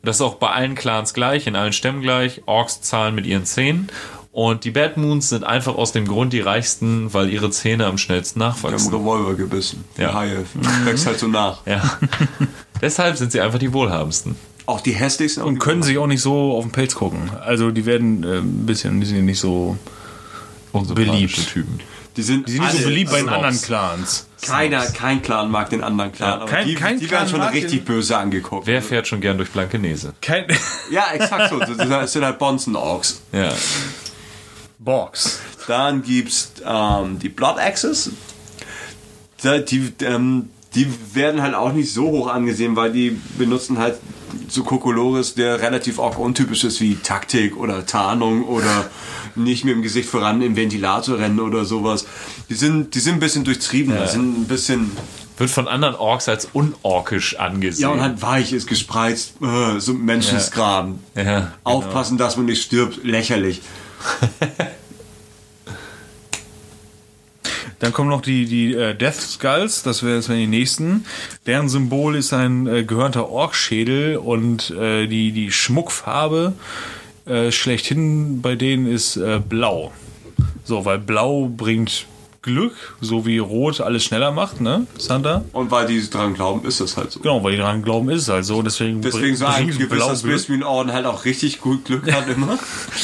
Das ist auch bei allen Clans gleich, in allen Stämmen gleich. Orks zahlen mit ihren Zähnen. Und die Bad Moons sind einfach aus dem Grund die reichsten, weil ihre Zähne am schnellsten Wir haben nachwachsen. Revolver gebissen. Ja. Die Haie. Wächst halt so nach. Ja. <laughs> Deshalb sind sie einfach die wohlhabendsten. Auch die hässlichsten. Und können sich auch nicht so auf den Pelz gucken. Also die werden äh, ein bisschen, die sind nicht so, Beliebt. Typen. Die sind, die sind nicht so beliebt bei den anderen Clans. Keiner, kein Clan mag den anderen Clan. aber kein- die, kein die Clan werden schon richtig den- böse angeguckt. Wer fährt schon gern durch Blankenese? Kein Ja, exakt so. Das sind halt- das sind halt Bonzen-Orks. Ja. Box. Dann gibt's ähm, die Blood Axes. Da, die, ähm, die werden halt auch nicht so hoch angesehen, weil die benutzen halt so Kokolores, der relativ auch untypisch ist wie Taktik oder Tarnung oder nicht mit dem Gesicht voran im Ventilator rennen oder sowas. Die sind, die sind ein bisschen durchtrieben, die sind ein bisschen Wird von anderen Orks als unorkisch angesehen. ja und halt weich ist gespreizt, äh, so Menschensgraben. Ja, genau. Aufpassen, dass man nicht stirbt, lächerlich. <laughs> Dann kommen noch die, die äh, Death Skulls, das wären die nächsten. Deren Symbol ist ein äh, gehörnter Orkschädel und äh, die, die Schmuckfarbe äh, schlechthin bei denen ist äh, blau. So, weil blau bringt Glück, so wie Rot alles schneller macht, ne, Santa? Und weil die dran glauben, ist das halt so. Genau, weil die daran glauben, ist es halt so. Deswegen, Deswegen so ein bringt gewisser. Space Marine Orden halt auch richtig gut Glück hat immer.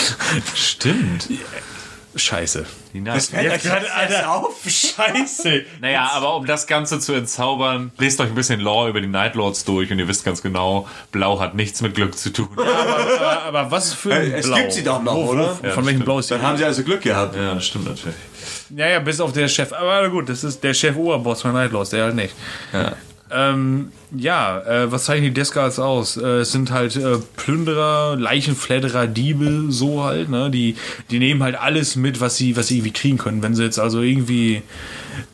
<laughs> Stimmt. Scheiße. Die Night fällt euch jetzt auf. Scheiße. Naja, aber um das Ganze zu entzaubern, lest euch ein bisschen Lore über die Night Lords durch und ihr wisst ganz genau, Blau hat nichts mit Glück zu tun. Aber, aber was für ein Äh, es Blau? gibt sie doch noch, oder? Von Ja, welchem stimmt. Blau ist die? Dann haben sie also Glück gehabt. Ja, das stimmt natürlich. Ja, ja, bis auf der Chef. Aber gut, das ist der Chef-Oberboss von Nightlords, der halt nicht. Ja. Ähm, ja, äh, was zeichnen die Deathguards aus? Äh, es sind halt äh, Plünderer, Leichenfledderer, Diebe, so halt, ne? Die, die nehmen halt alles mit, was sie, was sie irgendwie kriegen können. Wenn sie jetzt also irgendwie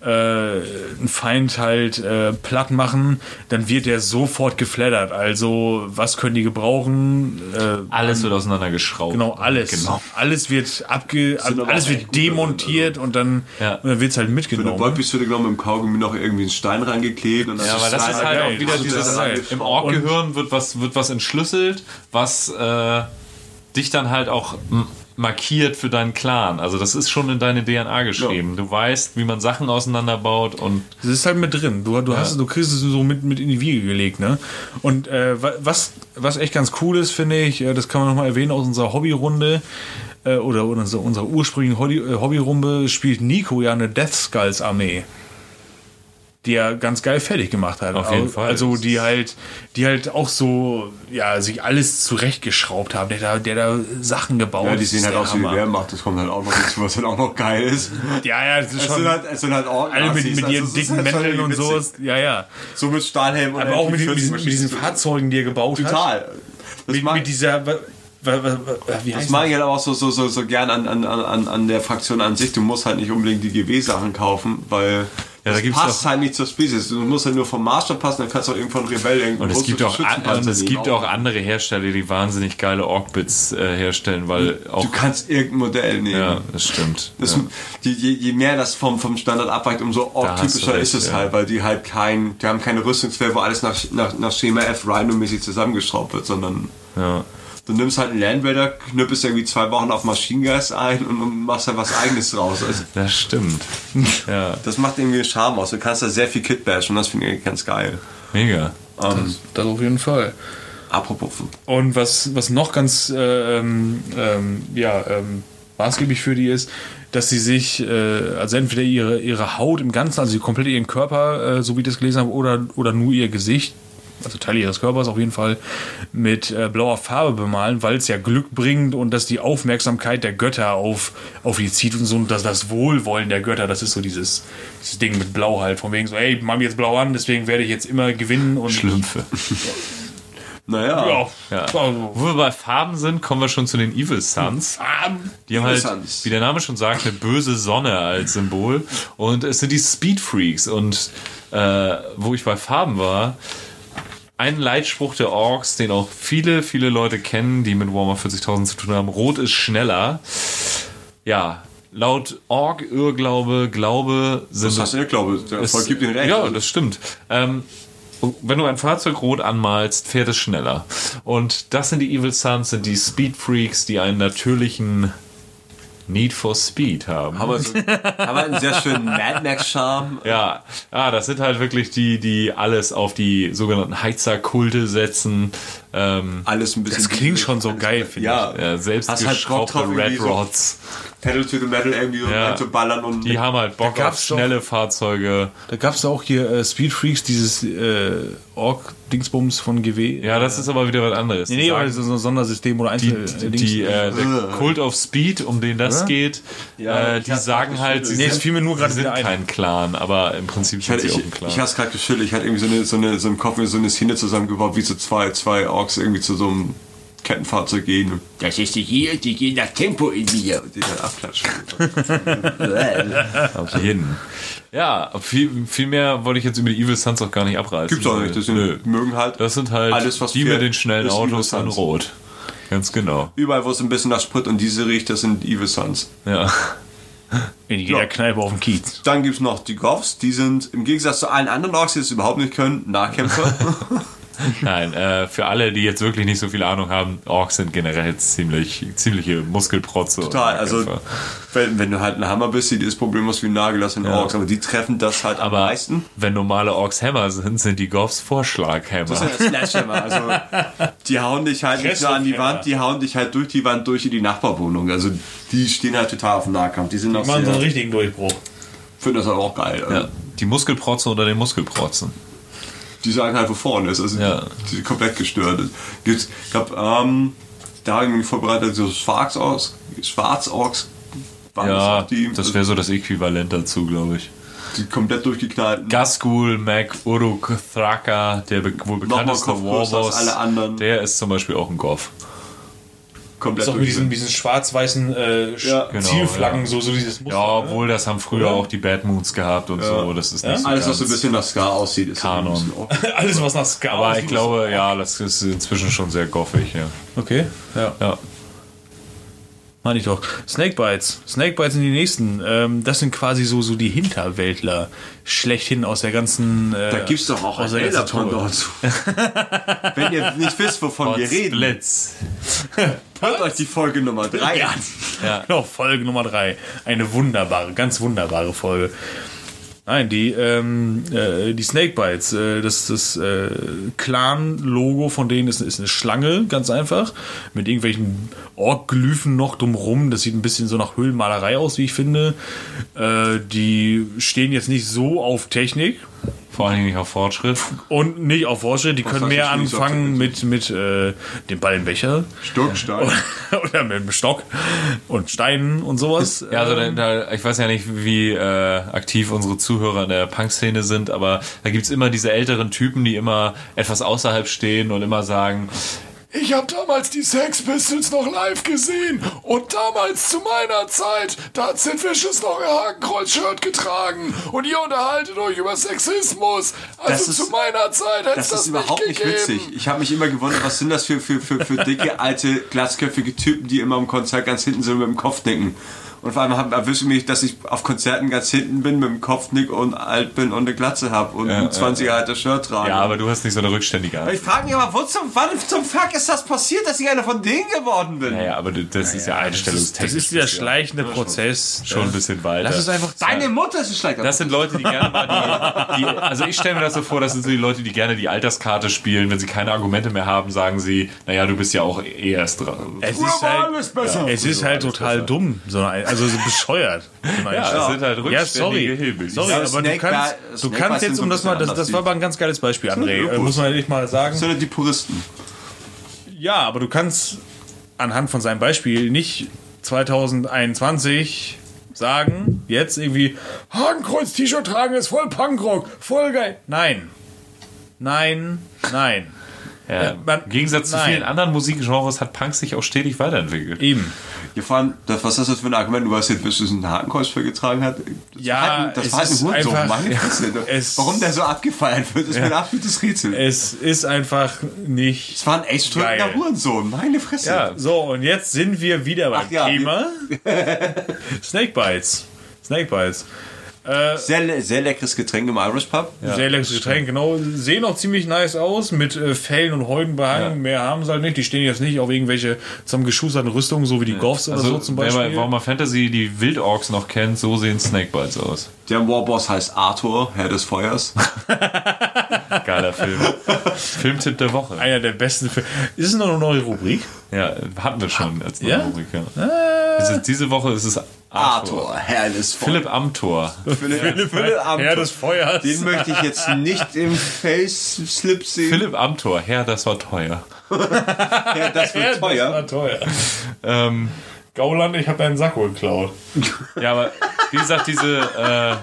äh, einen Feind halt äh, platt machen, dann wird der sofort geflattert. Also, was können die gebrauchen? Äh, Alles wird auseinandergeschraubt. Genau, alles. Genau. Alles wird abge, alles wird demontiert und dann, Ja. dann wird's halt Für eine mitgenommen. Wollpistole genommen mit dem Kaugummi noch irgendwie einen Stein reingeklebt. Und dann Ja, aber das ist halt geil. auch wieder dieses, geil. im Ork-Gehirn wird was, wird was entschlüsselt, was äh, dich dann halt auch markiert für deinen Clan. Also das ist schon in deine DNA geschrieben. Du weißt, wie man Sachen auseinanderbaut und Das ist halt mit drin. Du, du, hast, du kriegst es so mit, mit in die Wiege gelegt, ne? Und äh, wa- was, was echt ganz cool ist, finde ich, äh, das kann man nochmal erwähnen aus unserer Hobbyrunde äh, oder unserer, unserer ursprünglichen äh, Hobbyrunde spielt Nico ja eine Death Skulls Armee. Die er ganz geil fertig gemacht hat. Auf jeden Al- Fall. Also die halt, die halt auch so, ja, sich alles zurechtgeschraubt haben. Der da, der da Sachen gebaut. Ja, die Das sehen ist halt aus wie die. Wehrmacht. Das kommt halt auch noch dazu, was halt auch noch geil ist. Ja, ja, das ist Es schon. sind halt, es sind halt Ork alle mit, mit also ihren es dicken halt Mänteln und so. Ja, ja. So mit Stahlhelm und Aber auch mit, MP40 diesen- mit diesen Fahrzeugen, die er gebaut hat. Total. Das Mit, mag, mit dieser. das mag ich halt auch so, so, so, so gern an, an, an, an der Fraktion an sich. Du musst halt nicht unbedingt die GW-Sachen kaufen, weil Ja, da das gibt's passt halt nicht zur Spezies. Du musst halt nur vom Maßstab passen, dann kannst du auch irgendwann Rebell irgendwo Und es gibt auch, an, und es gibt auch andere Hersteller, die wahnsinnig geile Ork-Bits äh, herstellen, weil auch. Du kannst irgendein Modell nehmen. ja, das stimmt. Das, ja. je, je, mehr das vom, vom Standard abweicht, umso hast du typischer recht, ist es ja. halt, weil die halt kein, die haben keine Rüstungswehr, wo alles nach, nach, nach Schema F Rhino-mäßig zusammengeschraubt wird, sondern ja. Du nimmst halt einen Land Raider, knüppelst irgendwie zwei Wochen auf Maschinengeist ein und, machst halt was eigenes draus. Also, Das stimmt. <laughs> Ja, das macht irgendwie einen Charme aus. Du kannst da sehr viel Kit bashen und das finde ich ganz geil. mega. Ähm, Das auf jeden Fall. apropos, Und was, was noch ganz äh, ähm, ähm, ja, ähm, maßgeblich für die ist, dass sie sich, äh, also entweder ihre, ihre Haut im Ganzen, also komplett ihren Körper, äh, so wie ich das gelesen habe, oder, oder nur ihr Gesicht, also Teile ihres Körpers auf jeden Fall, mit äh, blauer Farbe bemalen, weil es ja Glück bringt und dass die Aufmerksamkeit der Götter auf, auf die zieht und so, und dass das Wohlwollen der Götter, das ist so dieses, dieses Ding mit Blau halt, von wegen so, hey, mach mich jetzt blau an, deswegen werde ich jetzt immer gewinnen und Schlümpfe. <laughs> naja, ja, Ja. Wo wir bei Farben sind, kommen wir schon zu den Evil Sons. Die haben halt, wie der Name schon sagt, eine böse Sonne als Symbol. Und es sind die Speed Freaks. Und äh, wo ich bei Farben war, ein Leitspruch der Orks, den auch viele, viele Leute kennen, die mit Warhammer 40.000 zu tun haben. Rot ist schneller. Ja, laut Ork-Irrglaube, Glaube sind das hast du ja, glaube ich. Der Erfolg gibt ihnen recht. Ja, das stimmt. Ähm, wenn du ein Fahrzeug rot anmalst, fährt es schneller. Und das sind die Evil Sons, sind die Speed Freaks, die einen natürlichen Need for Speed haben. haben wir, so, haben wir einen sehr schönen <laughs> Mad Max-Charme. Ja, ja, das sind halt wirklich die, die alles auf die sogenannten Heizerkulte setzen. Ähm, Alles ein bisschen. Das klingt schon so geil, finde ja, ja, selbst Hast halt Bock drauf, Red so- Rods. Pedal to the Metal irgendwie so Ja. reinzuballern und Die haben halt Bock auf gab's doch- schnelle Fahrzeuge. Da gab es auch hier äh, Speed Freaks, dieses äh, Ork-Dingsbums von GW. Ja, das ist aber wieder was anderes. Nee, nee, aber das ist so ein Sondersystem oder die, Einzel die, die, äh, der Kult of Speed, um den das Ja? geht, Ja, äh, ich die sagen halt, sie Nee, es sind, fiel mir nur gerade sie sind ein. kein Clan, aber im Prinzip Ich, sind hatte, sie ich, auch ein Clan. ich hab's gerade geschüttelt, ich hatte irgendwie so eine, so eine, so im Kopf mir so eine Szene zusammengebaut, wie so zwei, zwei Orks irgendwie zu so einem Kettenfahrzeug gehen. Das ist die hier, die gehen nach Tempo in mir. Und die dann abklatschen. Auf jeden. Ja, viel, viel mehr wollte ich jetzt über die Evil Sons auch gar nicht abreißen. Gibt's auch nicht. Das sind, mögen halt Das sind halt alles, was die mit den schnellen Autos an. Rot. Ganz genau. Überall, wo es ein bisschen nach Sprit und Diesel riecht, das sind Evil Sons. Ja. In jeder Ja. Kneipe auf dem Kiez. Dann gibt's noch die Goffs, die sind im Gegensatz zu allen anderen Orks, die das überhaupt nicht können, Nahkämpfer. <laughs> Nein, äh, für alle, die jetzt wirklich nicht so viel Ahnung haben, Orks sind generell ziemlich, ziemliche Muskelprotze. und Total, also wenn, wenn du halt ein Hammer bist, sieht das Problem aus wie ein Nagel, das sind Orks, aber die treffen das halt am aber meisten. wenn normale Orks Hammer sind, sind die Goffs Vorschlaghammer. Das ist ja Slashhammer, also die hauen dich halt nicht nur an die. Wand, die hauen dich halt durch die Wand durch in die Nachbarwohnung. Also die stehen halt total auf dem Nahkampf. Die sind auch Machen so einen richtigen Durchbruch. finden das halt auch geil. Ja, die Muskelprotze unter den Muskelprotzen. Die sagen halt, wo vorne ist. Also Ja. die sind komplett gestört. Gibt's, ich glaube, ähm, da habe ich mich vorbereitet, so waren das Ja, die, das wäre so das Äquivalent dazu, glaube ich. die komplett durchgeknallten. Gasgul, Mac, Uruk, Thraka, der be wohl bekannteste Warboss, der ist zum Beispiel auch ein Goff. Komplett Ist auch mit diesen, diesen schwarz-weißen äh, Ja, genau, Zielflaggen, ja. so, so dieses Muster. Ja, ne? obwohl das haben früher auch die Bad Moons gehabt und so. Das ist nicht so Alles, was so ein bisschen nach Ska aussieht, ist Kanon. <laughs> Alles, was nach Ska Aber ich aussieht, glaube, ja, das ist inzwischen schon sehr goffig, ja. Okay, ja. Ja, Meine ich doch. Snakebites. Snakebites sind die nächsten. Ähm, das sind quasi so, so die Hinterwäldler schlechthin aus der ganzen. Äh, Da gibt's doch auch aus ein Elderton dazu. Wenn ihr nicht wisst, wovon wir reden, Blitz. hört euch die Folge Nummer 3 an. Genau, Folge Nummer 3. Eine wunderbare, ganz wunderbare Folge. Nein, die, ähm, äh, die Snakebites, äh, das, das äh, Clan-Logo von denen ist, ist eine Schlange, ganz einfach, mit irgendwelchen Ork-Glyphen noch drumrum. Das sieht ein bisschen so nach Höhlenmalerei aus, wie ich finde. Äh, die stehen jetzt nicht so auf Technik, Vor allen Dingen nicht auf Fortschritt. und nicht auf Fortschritt, die können heißt, mehr anfangen mit, mit äh, dem Ball im Becher Stockstein. <laughs> oder mit dem Stock und Steinen und sowas. Ja, also da, da, ich weiß ja nicht, wie äh, aktiv unsere Zuhörer in der Punk-Szene sind, aber da gibt's immer diese älteren Typen, die immer etwas außerhalb stehen und immer sagen, ich habe damals die Sex Pistols noch live gesehen und damals zu meiner Zeit, da hat Sid Vicious noch ein Hakenkreuz-Shirt getragen und ihr unterhaltet euch über Sexismus. Also ist- zu meiner Zeit hätte Das das ist überhaupt nicht gegeben. witzig. Ich habe mich immer gewundert, was sind das für, für, für, für dicke, alte, glatzköpfige Typen, die immer im Konzert ganz hinten sind und mit dem Kopf nicken. Und vor allem erwische mich, dass ich auf Konzerten ganz hinten bin, mit dem Kopfnick und alt bin und eine Glatze habe und ein 20er alter Shirt trage. Ja, aber du hast nicht so eine rückständige Art. ich frage mich aber, wo zum, wann zum Fuck ist das passiert, dass ich einer von denen geworden bin? Naja, aber das ist ja einstellungstechnisch. das ist dieser schleichende Prozess. schon ein bisschen weiter. Lass es einfach Deine Mutter ist ein Schlechter. Das sind Leute, die <laughs> gerne mal die, die also ich stelle mir das so vor, das sind so die Leute, die gerne die Alterskarte spielen. Wenn sie keine Argumente mehr haben, sagen sie, naja, du bist ja auch eh erst dran. Es Früher ist halt, alles besser. es ist halt total dumm, so ein, also so bescheuert. so ein Ja, Einstellung. es sind halt ja, rückständige sorry, Hillbillies. sorry, Ja, aber du Snake kannst, Bite- du kannst jetzt um das mal, das, das war aber ein ganz geiles Beispiel, André, äh, muss man ehrlich mal sagen. Das sind die Puristen. Ja, aber du kannst anhand von seinem Beispiel nicht 2021 sagen, jetzt irgendwie, Hakenkreuz-T-Shirt tragen ist voll Punkrock, voll geil. Nein. Nein, nein. Ja, man- Im Gegensatz zu nein. vielen anderen Musikgenres hat Punk sich auch stetig weiterentwickelt. Eben. Wir fahren, das, was ist das für ein Argument? Du weißt jetzt, bis es ein Hakenkreuz für getragen hat? Das Ja, war halt, das halt ein Hurensohn. Meine Fresse. es- Warum der so abgefeiert wird, ist mir ein absolutes Rätsel. Es ist einfach nicht. Es war ein echt drückender. Hurensohn. Meine Fresse. Ja, So, und jetzt sind wir wieder beim Ach ja, Thema <laughs> Snakebites. Snakebites. Sehr, le- sehr leckeres Getränk im Irish Pub. Sehr leckeres Getränk, genau. Sehen auch ziemlich nice aus, mit äh, Fellen und Häuten behangen. Mehr haben sie halt nicht. Die stehen jetzt nicht auf irgendwelche zusammengeschusterten Rüstungen, so wie die Goffs oder also so zum wer Beispiel. mal Warhammer Fantasy die Wildorks noch kennt, so sehen Snakebites aus. Der Warboss heißt Arthur, Herr des Feuers. <laughs> Geiler Film. <laughs> Filmtipp der Woche. Einer der besten Filme. Ist es noch eine neue Rubrik? Ja, hatten wir schon als Ja? neue Rubrik. Ja. Ist- diese Woche ist es Arthur. Arthur, Herr des Feuers. Philipp Amthor. Philipp, Philipp, Amthor. Herr des Feuers. Den möchte ich jetzt nicht im Face-Slip sehen. Philipp Amthor, Herr, das war teuer. <laughs> Ja, das wird Das teuer. war teuer. Ähm, Gauland, ich habe deinen Sakko geklaut. ja, aber wie gesagt, diese, äh,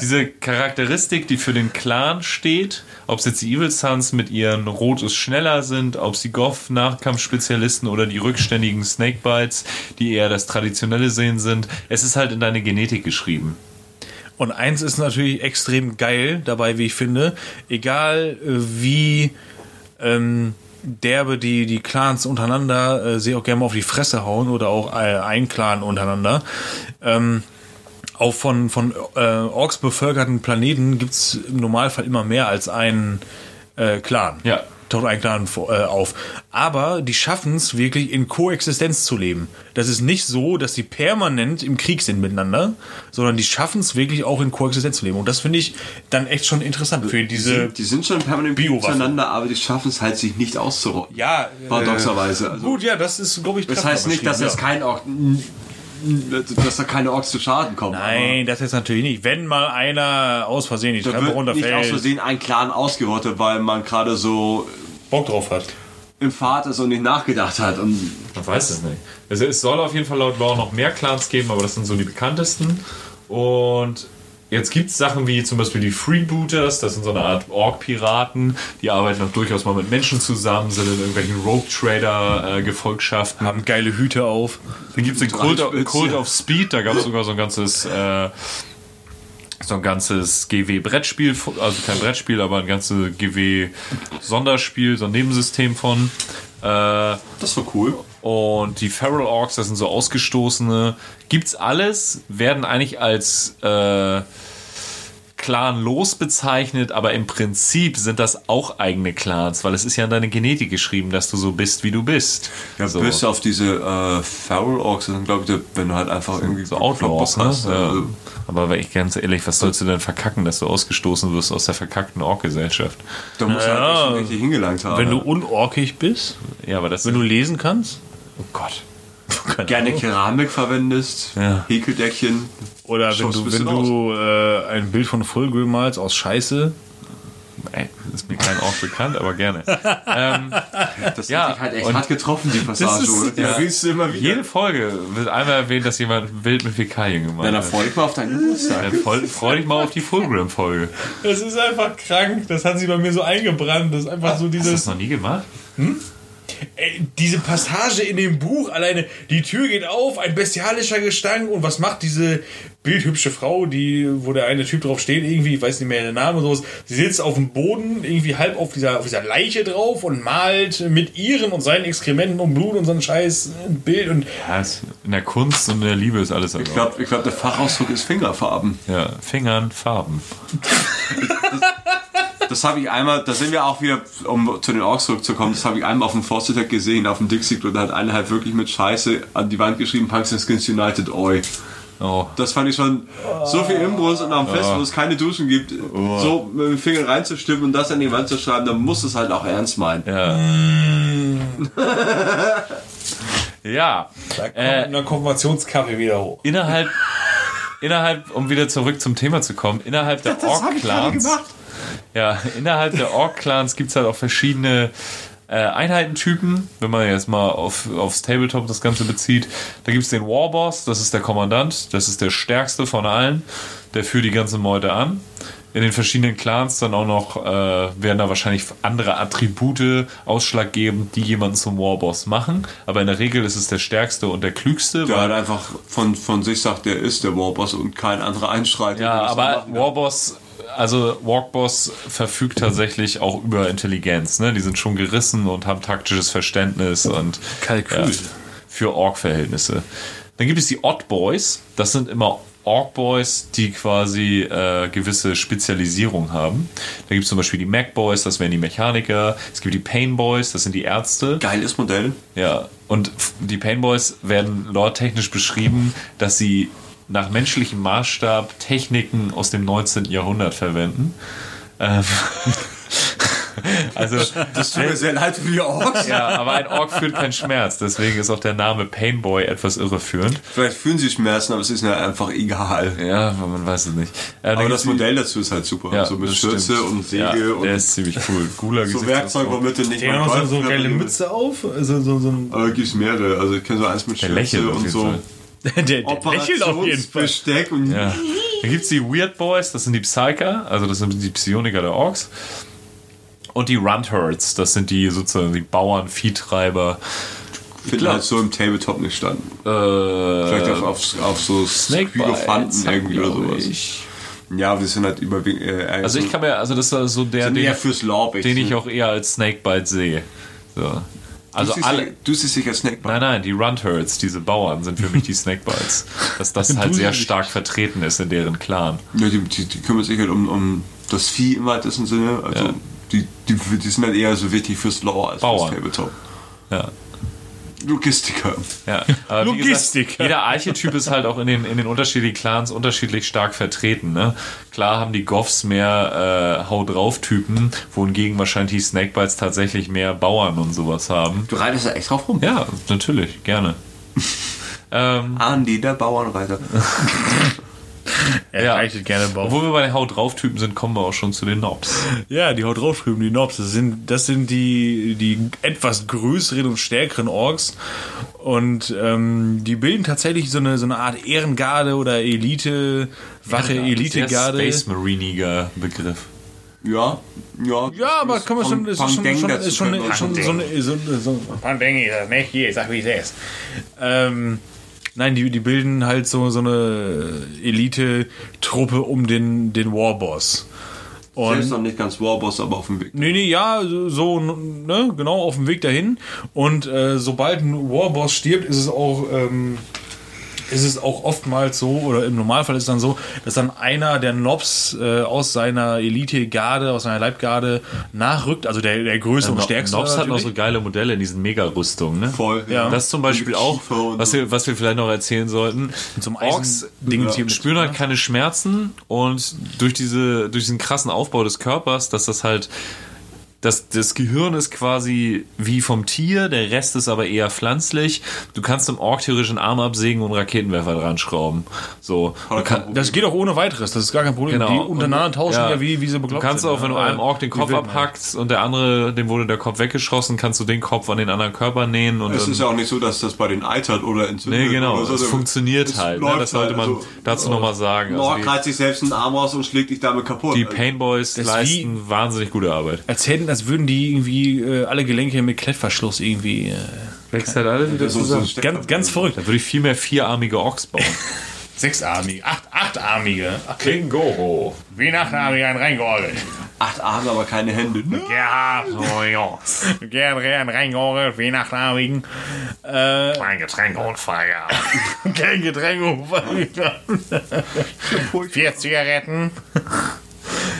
diese Charakteristik, die für den Clan steht, ob es jetzt die Evil Sons mit ihren Rot ist schneller sind, ob es die Goff-Nachkampfspezialisten oder die rückständigen Snakebites, die eher das traditionelle Sehen sind, es ist halt in deine Genetik geschrieben. Und eins ist natürlich extrem geil dabei, wie ich finde. Egal äh, wie ähm, derbe die, die Clans untereinander äh, sie auch gerne mal auf die Fresse hauen oder auch äh, ein Clan untereinander. Ähm, auf von, von äh, Orks bevölkerten Planeten gibt's im Normalfall immer mehr als einen äh, Clan. Ja. Taucht ein Clan äh, auf. Aber die schaffen es wirklich in Koexistenz zu leben. Das ist nicht so, dass die permanent im Krieg sind miteinander, sondern die schaffen es wirklich auch in Koexistenz zu leben. Und das finde ich dann echt schon interessant für diese. Die sind schon permanent miteinander, aber die schaffen es halt, sich nicht auszurotten. ja, Paradoxerweise. Also, Gut, ja, das ist, glaube ich, das heißt nicht, dass beschrieben, es ja. kein Ork, dass da keine Orks zu Schaden kommen. Nein, das ist natürlich nicht. Wenn mal einer aus Versehen die aber Treppe da wird nicht aus runterfällt, Versehen ein Clan ausgerottet, weil man gerade so Bock drauf hat. im Fahrt ist und nicht nachgedacht hat. Und Man weiß es nicht. Also es soll auf jeden Fall laut Lore noch mehr Clans geben, aber das sind so die bekanntesten. Und jetzt gibt es Sachen wie zum Beispiel die Freebooters, das sind so eine Art Ork-Piraten, die arbeiten auch durchaus mal mit Menschen zusammen, sind in irgendwelchen Rogue-Trader-Gefolgschaften. Haben geile Hüte auf. Dann gibt es den Cult. Cult of Speed, da gab es sogar so ein ganzes, äh, so ein ganzes GW-Brettspiel, also kein Brettspiel, aber ein ganzes GW-Sonderspiel, so ein Nebensystem von. Äh, das war cool. und die Feral Orcs, das sind so ausgestoßene. Gibt's alles, werden eigentlich als äh, clanlos bezeichnet, aber im Prinzip sind das auch eigene Clans, weil es ist ja in deine Genetik geschrieben, dass du so bist, wie du bist. Ja, so. bis auf diese äh, Feral Orks, das sind glaube ich, wenn du halt einfach irgendwie so Outlaws, ne? hast, Ja. also, Aber wenn ich ganz ehrlich, was sollst du denn verkacken, dass du ausgestoßen wirst aus der verkackten Ork-Gesellschaft? da musst du Ja. halt richtig hingelangt haben. Wenn du unorkig bist, Ja, aber das wenn du lesen kannst, oh Gott. Gerne Keramik verwendest, Ja. Häkeldeckchen. oder wenn du, ein wenn du äh, ein Bild von Fulgrim malst aus Scheiße, Ey, ist mir kein Ork bekannt, aber gerne. <laughs> Das Ja, hat dich halt echt und hart getroffen, die <laughs> Passage, ist- oder? ja. Du wieder. Jede Folge wird einmal erwähnt, dass jemand ein Bild mit Fäkalien Na, gemalt dann hat. freu dich mal auf deinen Geburtstag. Dann freu, freu dich mal auf die Fulgrim-Folge. Das ist einfach krank. Das hat sich bei mir so eingebrannt. Das ist einfach so Hast du das dieses. noch nie gemacht? Ey, diese Passage in dem Buch alleine. Die Tür geht auf, ein bestialischer Gestank. Und was macht diese bildhübsche Frau, die, wo der eine Typ drauf steht, irgendwie, ich weiß nicht mehr den Namen und sowas. Sie sitzt auf dem Boden, irgendwie halb auf dieser, auf dieser Leiche drauf und malt mit ihren und seinen Exkrementen und Blut und so ein scheiß Bild. Und Ja, in der Kunst und in der Liebe ist alles Ich glaube, ich glaub, der Fachausdruck ist Fingerfarben. Ja, Fingern, Farben. <laughs> <laughs> Das habe ich einmal, da sind wir auch wieder, um zu den Orks zurückzukommen, das habe ich einmal auf dem Forster gesehen, auf dem Dixie Klo, da hat einer halt wirklich mit Scheiße an die Wand geschrieben, Punks and Skins United Oi. Oh, Das fand ich schon so viel Inbrunst und am Fest, wo es keine Duschen gibt, so mit dem Finger reinzustimmen und das an die Wand zu schreiben, dann muss es halt auch ernst meinen. ja. <laughs> ja. da kommt Äh, eine Konfirmationskaffee wieder hoch. Innerhalb, innerhalb, um wieder zurück zum Thema zu kommen, innerhalb der Ork-Clans. Ja, innerhalb der Ork-Clans gibt es halt auch verschiedene äh, Einheitentypen. Wenn man jetzt mal auf, aufs Tabletop das Ganze bezieht, da gibt es den Warboss, das ist der Kommandant, das ist der stärkste von allen, der führt die ganze Meute an. In den verschiedenen Clans dann auch noch äh, werden da wahrscheinlich andere Attribute ausschlaggebend, die jemanden zum Warboss machen. Aber in der Regel ist es der stärkste und der klügste. Der halt einfach von, von sich sagt, der ist der Warboss und kein anderer einschreitet. Ja, aber. Warboss, also Walkboss verfügt tatsächlich auch über Intelligenz. Ne? Die sind schon gerissen und haben taktisches Verständnis und Kalkül. Ja, für Ork-Verhältnisse. Dann gibt es die Odd Boys. Das sind immer Ork Boys, die quasi äh, gewisse Spezialisierung haben. Da gibt es zum Beispiel die Mac Boys, das wären die Mechaniker. Es gibt die Pain Boys, das sind die Ärzte. Geiles Modell. Ja, und die Pain Boys werden lore-technisch beschrieben, dass sie nach menschlichem Maßstab Techniken aus dem 19. Jahrhundert verwenden. Ähm, <laughs> also, Das tut mir sehr leid für die Orks. ja, aber ein Ork fühlt keinen Schmerz, deswegen ist auch der Name Painboy etwas irreführend. Vielleicht fühlen sie Schmerzen, aber es ist mir einfach egal. Ja, aber man weiß es nicht. Äh, Aber das Modell dazu ist halt super. ja, so mit Schürze stimmt. und Säge ja, und der ist ziemlich cool. Cooler so. Werkzeug, womit du nicht mal noch so, eine geile Mütze auf. Also so, so ein, Aber gibt's mehrere. Also ich kenne so eins mit Schürze und so Fall. <laughs> der, der lächelt auf jeden Fall. Besteck und Ja. <laughs> Dann gibt es die Weird Boys, das sind die Psyker, also das sind die Psioniker der Orks. Und die Rundherds, das sind die sozusagen die Bauern, Viehtreiber. finden halt so im Tabletop nicht standen. Äh, Vielleicht auf, auf, auf so Hierophanten irgendwie oder sowas. Ich. Ja, wir sind halt überwiegend. Äh, Also ich kann mir, also das ist so der, den, eher fürs Lore den ich auch eher als Snakebite sehe. So. Also du alle. Du siehst dich als Snakebite. Nein, nein, die Rundherds, diese Bauern, sind für mich die <laughs> Snakebites. Dass das halt sehr stark vertreten ist in deren Clan. Ja, die, die, die kümmern sich halt um, um das Vieh im weitesten Sinne. Also Ja. die, die, die sind halt eher so wichtig fürs Lore als Bauern. fürs Tabletop. Ja. Logistiker. Ja, aber wie Logistik. Gesagt, jeder Archetyp ist halt auch in den, in den unterschiedlichen Clans unterschiedlich stark vertreten. Ne? Klar haben die Goffs mehr äh, Hau drauf Typen, wohingegen wahrscheinlich die Snakebites tatsächlich mehr Bauern und sowas haben. Du reitest da echt drauf rum? Ja, natürlich, gerne. <laughs> ähm, Andi, der Bauernreiter. <laughs> <laughs> Er Ja. reitet gerne Bauch. wo wir bei den Hau drauf Typen sind, kommen wir auch schon zu den Nobs. Ja, die haut drauf drüben, die Nobs. Das sind, das sind die, die etwas größeren und stärkeren Orks. Und ähm, die bilden tatsächlich so eine, so eine Art Ehrengarde oder Elite, Wache, Sehr Elite-Garde. Space Mariniger Begriff. Ja, ja. Ja, aber kann man schon, ist schon, schon, schon, ist schon, ist schon so eine, so, eine- so, Pandeng ist das nicht, hier, ich sag wie es ist. Ähm, nein, die, die bilden halt so, so eine Elite-Truppe um den, den Warboss. Und ist noch nicht ganz Warboss, aber auf dem Weg. Nee, nee, ja, so, ne, genau, auf dem Weg dahin. Und äh, sobald ein Warboss stirbt, ist es auch, ähm, ist es auch oftmals so, oder im Normalfall ist es dann so, dass dann einer der Nobs äh, aus seiner Elite-Garde, aus seiner Leibgarde nachrückt, also der, der größte und stärkste. Nobs hat noch so geile Modelle in diesen Mega-Rüstungen, ne? Voll, Ja. Das zum Beispiel auch, was wir, was wir vielleicht noch erzählen sollten. zum Orks mit- spüren halt keine Schmerzen und durch diese, durch diesen krassen Aufbau des Körpers, dass das halt, das, das Gehirn ist quasi wie vom Tier, der Rest ist aber eher pflanzlich. Du kannst im Ork theoretisch einen Arm absägen und einen Raketenwerfer dran schrauben. So. Du kann, Das geht auch ohne weiteres, das ist gar kein Problem. Genau. Die untereinander tauschen ja. ja, wie, wie sie Du bekloppt kannst sind, auch, wenn du ja. einem Ork den Kopf abhackst und der andere, dem wurde der Kopf weggeschossen, kannst du den Kopf an den anderen Körper nähen und Es dann, ist ja auch nicht so, dass das bei den eitert oder entzündet. Nee, genau. Oder so. Es funktioniert Es halt. Ne? Das sollte man halt. Also, dazu nochmal sagen. Also Nork die, reißt sich selbst einen Arm raus und schlägt dich damit kaputt. die Painboys Das ist leisten wahnsinnig gute Arbeit. als hätten, als würden die irgendwie äh, alle Gelenke mit Klettverschluss irgendwie. Äh, Wächst halt alles wieder so, so ganz, ganz verrückt. Da würde ich viel mehr vierarmige Orks bauen. <laughs> Sechsarmige, acht, achtarmige. Kingoro. Wie ein achtarmiger ein reingeorgelt. Acht Arme, aber keine Hände. <laughs> Ja, oh ja. Gern rein, reingeorgelt, wie ein achtarmigen. Äh, Mein Getränk und Feierabend. <laughs> kein Getränk. Vier Zigaretten.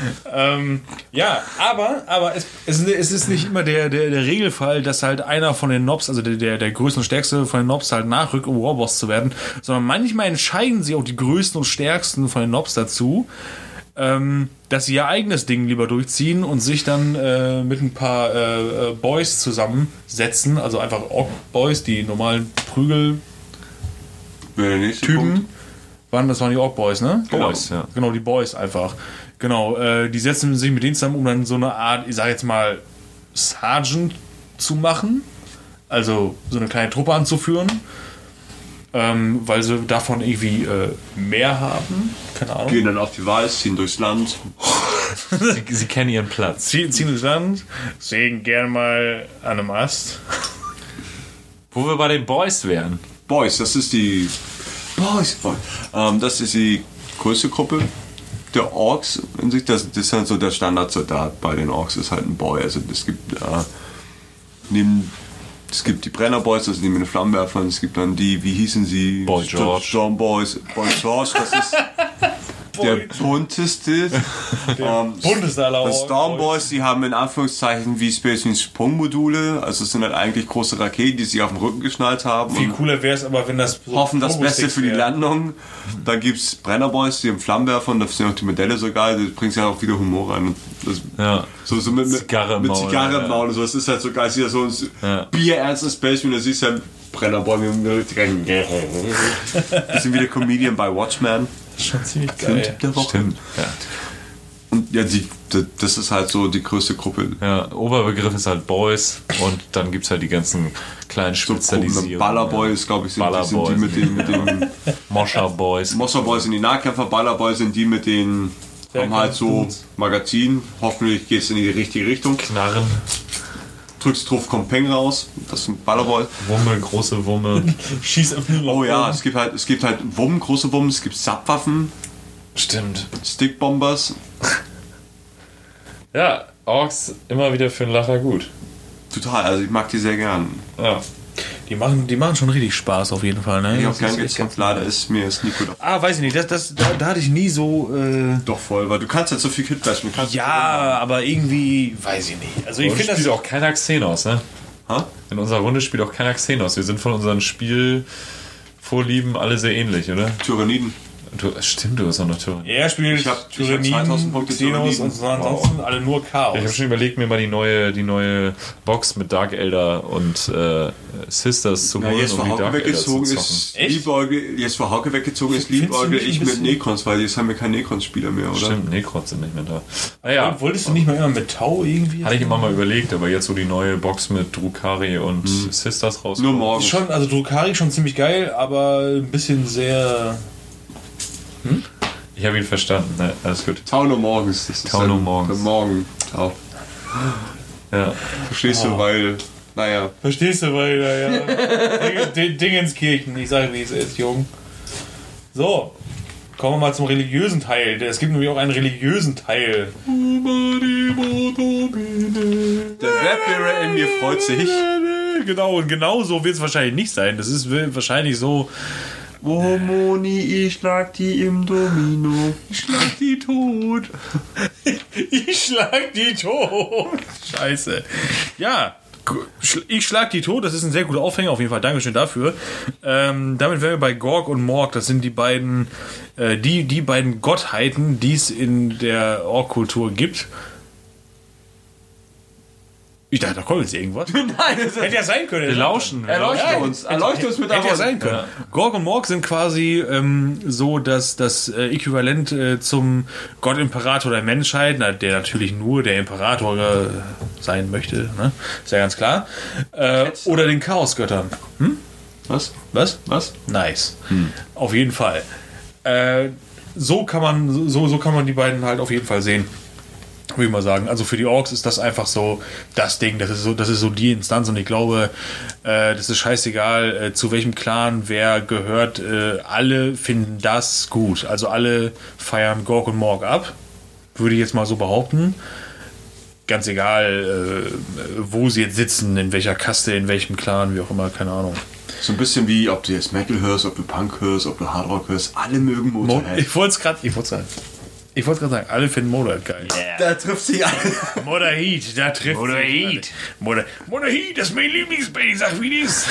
<laughs> ähm, ja, aber, aber es, es, es ist nicht immer der, der, der Regelfall, dass halt einer von den Nobs, also der, der, der größte und stärkste von den Nobs halt nachrückt, um Warboss zu werden, sondern manchmal entscheiden sie auch die größten und stärksten von den Nobs dazu, ähm, dass sie ihr eigenes Ding lieber durchziehen und sich dann äh, mit ein paar äh, äh, Boys zusammensetzen, also einfach Ork-Boys, die normalen Prügel Typen. Punkt. Waren, das waren die Ork Boys, ne? Boys, ja. Genau, die Boys einfach. Genau, äh, die setzen sich mit denen zusammen, um dann so eine Art, ich sag jetzt mal, Sergeant zu machen. Also so eine kleine Truppe anzuführen. Ähm, weil sie davon irgendwie äh, mehr haben. Keine Ahnung. Gehen dann auf die Weiß, ziehen durchs Land. Sie, sie kennen ihren Platz. Ziehen, ziehen ins Land, sägen gerne mal an einem Ast. Wo wir bei den Boys wären. Boys, das ist die. Boys, Boys. Ähm, das ist die größte Gruppe der Orks in sich. Das, das ist halt so der Standardsoldat bei den Orks, ist halt ein Boy. Also es gibt äh, neben. Es gibt die Brennerboys, das sind die mit den Flammenwerfern. Es gibt dann die, wie hießen sie? Boy George. John Boys. Boy George, das ist <laughs> der bunteste. <laughs> ähm, bunteste aller Das Storm Boys, die haben in Anführungszeichen wie Space Marine Sprungmodule. Also es sind halt eigentlich große Raketen, die sie auf dem Rücken geschnallt haben. Viel cooler wäre es aber, wenn das. so hoffen das Beste für die. Landung. Dann gibt es Brennerboys, die haben Flammenwerfer und da sind auch die Modelle so geil. Das bringt ja auch wieder Humor rein. Das, Ja. So, so mit, mit Zigarre im mit Maul, Zigarre im ja. Maul und so. Das ist halt so geil. Ja so ein Ja. bierernstes Space Marine. Da siehst du ja Brennerboy mit einem richtig Bisschen wie der Comedian bei Watchmen. Schon ziemlich geil. der Woche. Stimmt. Ja. Und ja, die, die, das ist halt so die größte Gruppe. ja. Oberbegriff ist halt Boys und dann gibt es halt die ganzen kleinen So. Spezialisierungen. Ballerboys, glaube ich, sind, die, sind die mit den, mit den Moscher Boys. Monsterboys sind die Nahkämpfer, Ballerboys sind die mit den haben halt so Magazin. Hoffentlich geht es in die richtige Richtung. Knarren, Drückst drauf, kommt Peng raus. Das sind Ballerboys. Wumme, große Wumme. <laughs> Schieß auf den Oh ja, es gibt halt, es gibt halt Wummen, große Wummen, es gibt Subwaffen, Stimmt. Stickbombers. Ja, Orks immer wieder für einen Lacher gut. Total, also ich mag die sehr gern. Ja. Die machen, die machen schon richtig Spaß auf jeden Fall. Ne? Ich Das auch gern ist ist mir das Nico doch. Ah, weiß ich nicht. Das, das, da, da hatte ich nie so. Äh, Doch voll, weil du kannst jetzt so viel kannst ja, aber irgendwie, weiß ich nicht. Also ich finde spielt das. auch keiner Xenos, ne? Ha? In unserer Runde spielt auch keiner Xenos. Wir sind von unseren Spielvorlieben alle sehr ähnlich, oder? Tyranniden. Du, stimmt, du hast auch noch Tyrann. Er spielt Ich hab- ich hab 2000 Tyranniden, Punkte Xenos und so ansonsten alle nur Chaos. Ich habe schon überlegt, mir mal die neue, die neue Box mit Dark Elder und äh, Sisters zu holen, jetzt, wo um die Hauke Dark Elder zu zocken. ist, liebäugel, jetzt wo Hauke weggezogen ist, liebäugel ich mit Necrons, weil jetzt haben wir keinen Necrons-Spieler mehr, oder? Stimmt, Necrons sind nicht mehr da. Naja, Und wolltest du nicht mal immer mit Tau irgendwie? hatte ich immer mal überlegt, aber jetzt, wo die neue Box mit Drukari und Sisters rauskommt. Nur morgen. Schon, also Drukari schon ziemlich geil, aber ein bisschen sehr. Ich habe ihn verstanden, ne? alles gut. Tau nur morgens. Das ist Tau nur dann- morgens. Morgen. Tau. Ja. Verstehst Oh. du, weil, naja. Verstehst du, weil da ja. <laughs> Ding- Dingenskirchen, ich sage, wie es ist, Jung. So, kommen wir mal zum religiösen Teil. Es gibt nämlich auch einen religiösen Teil. Der Rap-Lehrer in mir freut sich. Genau, und genau so wird es wahrscheinlich nicht sein. Das ist wahrscheinlich so. Oh, Moni, ich schlag die im Domino. Ich schlag die tot. Ich schlag die tot. Scheiße. Ja, ich schlag die tot. Das ist ein sehr guter Aufhänger auf jeden Fall. Dankeschön dafür. Ähm, damit wären wir bei Gorg und Morg. Das sind die beiden, äh, die, die beiden Gottheiten, die es in der Ork-Kultur gibt. Ich dachte, da kommt jetzt irgendwas. <laughs> Nein, das Hätte ja sein können. Wir lauschen. Erleuchte Ja, uns. Erleuchte uns mit Hätte ja sein können. Gorg und Morg sind quasi ähm, so das, das äh, Äquivalent äh, zum Gott-Imperator der Menschheit, na, der natürlich nur der Imperator äh, sein möchte, ne? ist ja ganz klar. Äh, oder den Chaosgöttern. Was? Was? Was? Nice. Auf jeden Fall. Äh, so kann man so, so kann man die beiden halt auf jeden Fall sehen. Würde ich mal sagen. Also für die Orks ist das einfach so das Ding. Das ist so, das ist so die Instanz und ich glaube, äh, das ist scheißegal, äh, zu welchem Clan wer gehört. Äh, alle finden das gut. Also alle feiern Gork und Morg ab. Würde ich jetzt mal so behaupten. Ganz egal, äh, wo sie jetzt sitzen, in welcher Kaste, in welchem Clan, wie auch immer, keine Ahnung. So ein bisschen wie, ob du jetzt Metal hörst, ob du Punk hörst, ob du Hardrock hörst. Alle mögen Mo Motorhead. ich wollte es gerade ich wollt's sagen. Ich wollte gerade sagen, alle finden Motorhead geil. Da trifft sich alle. Motorhead, da trifft Motorhead. sich alle. Motor Motorhead, das ist mein Lieblingsband, ich sag wie das.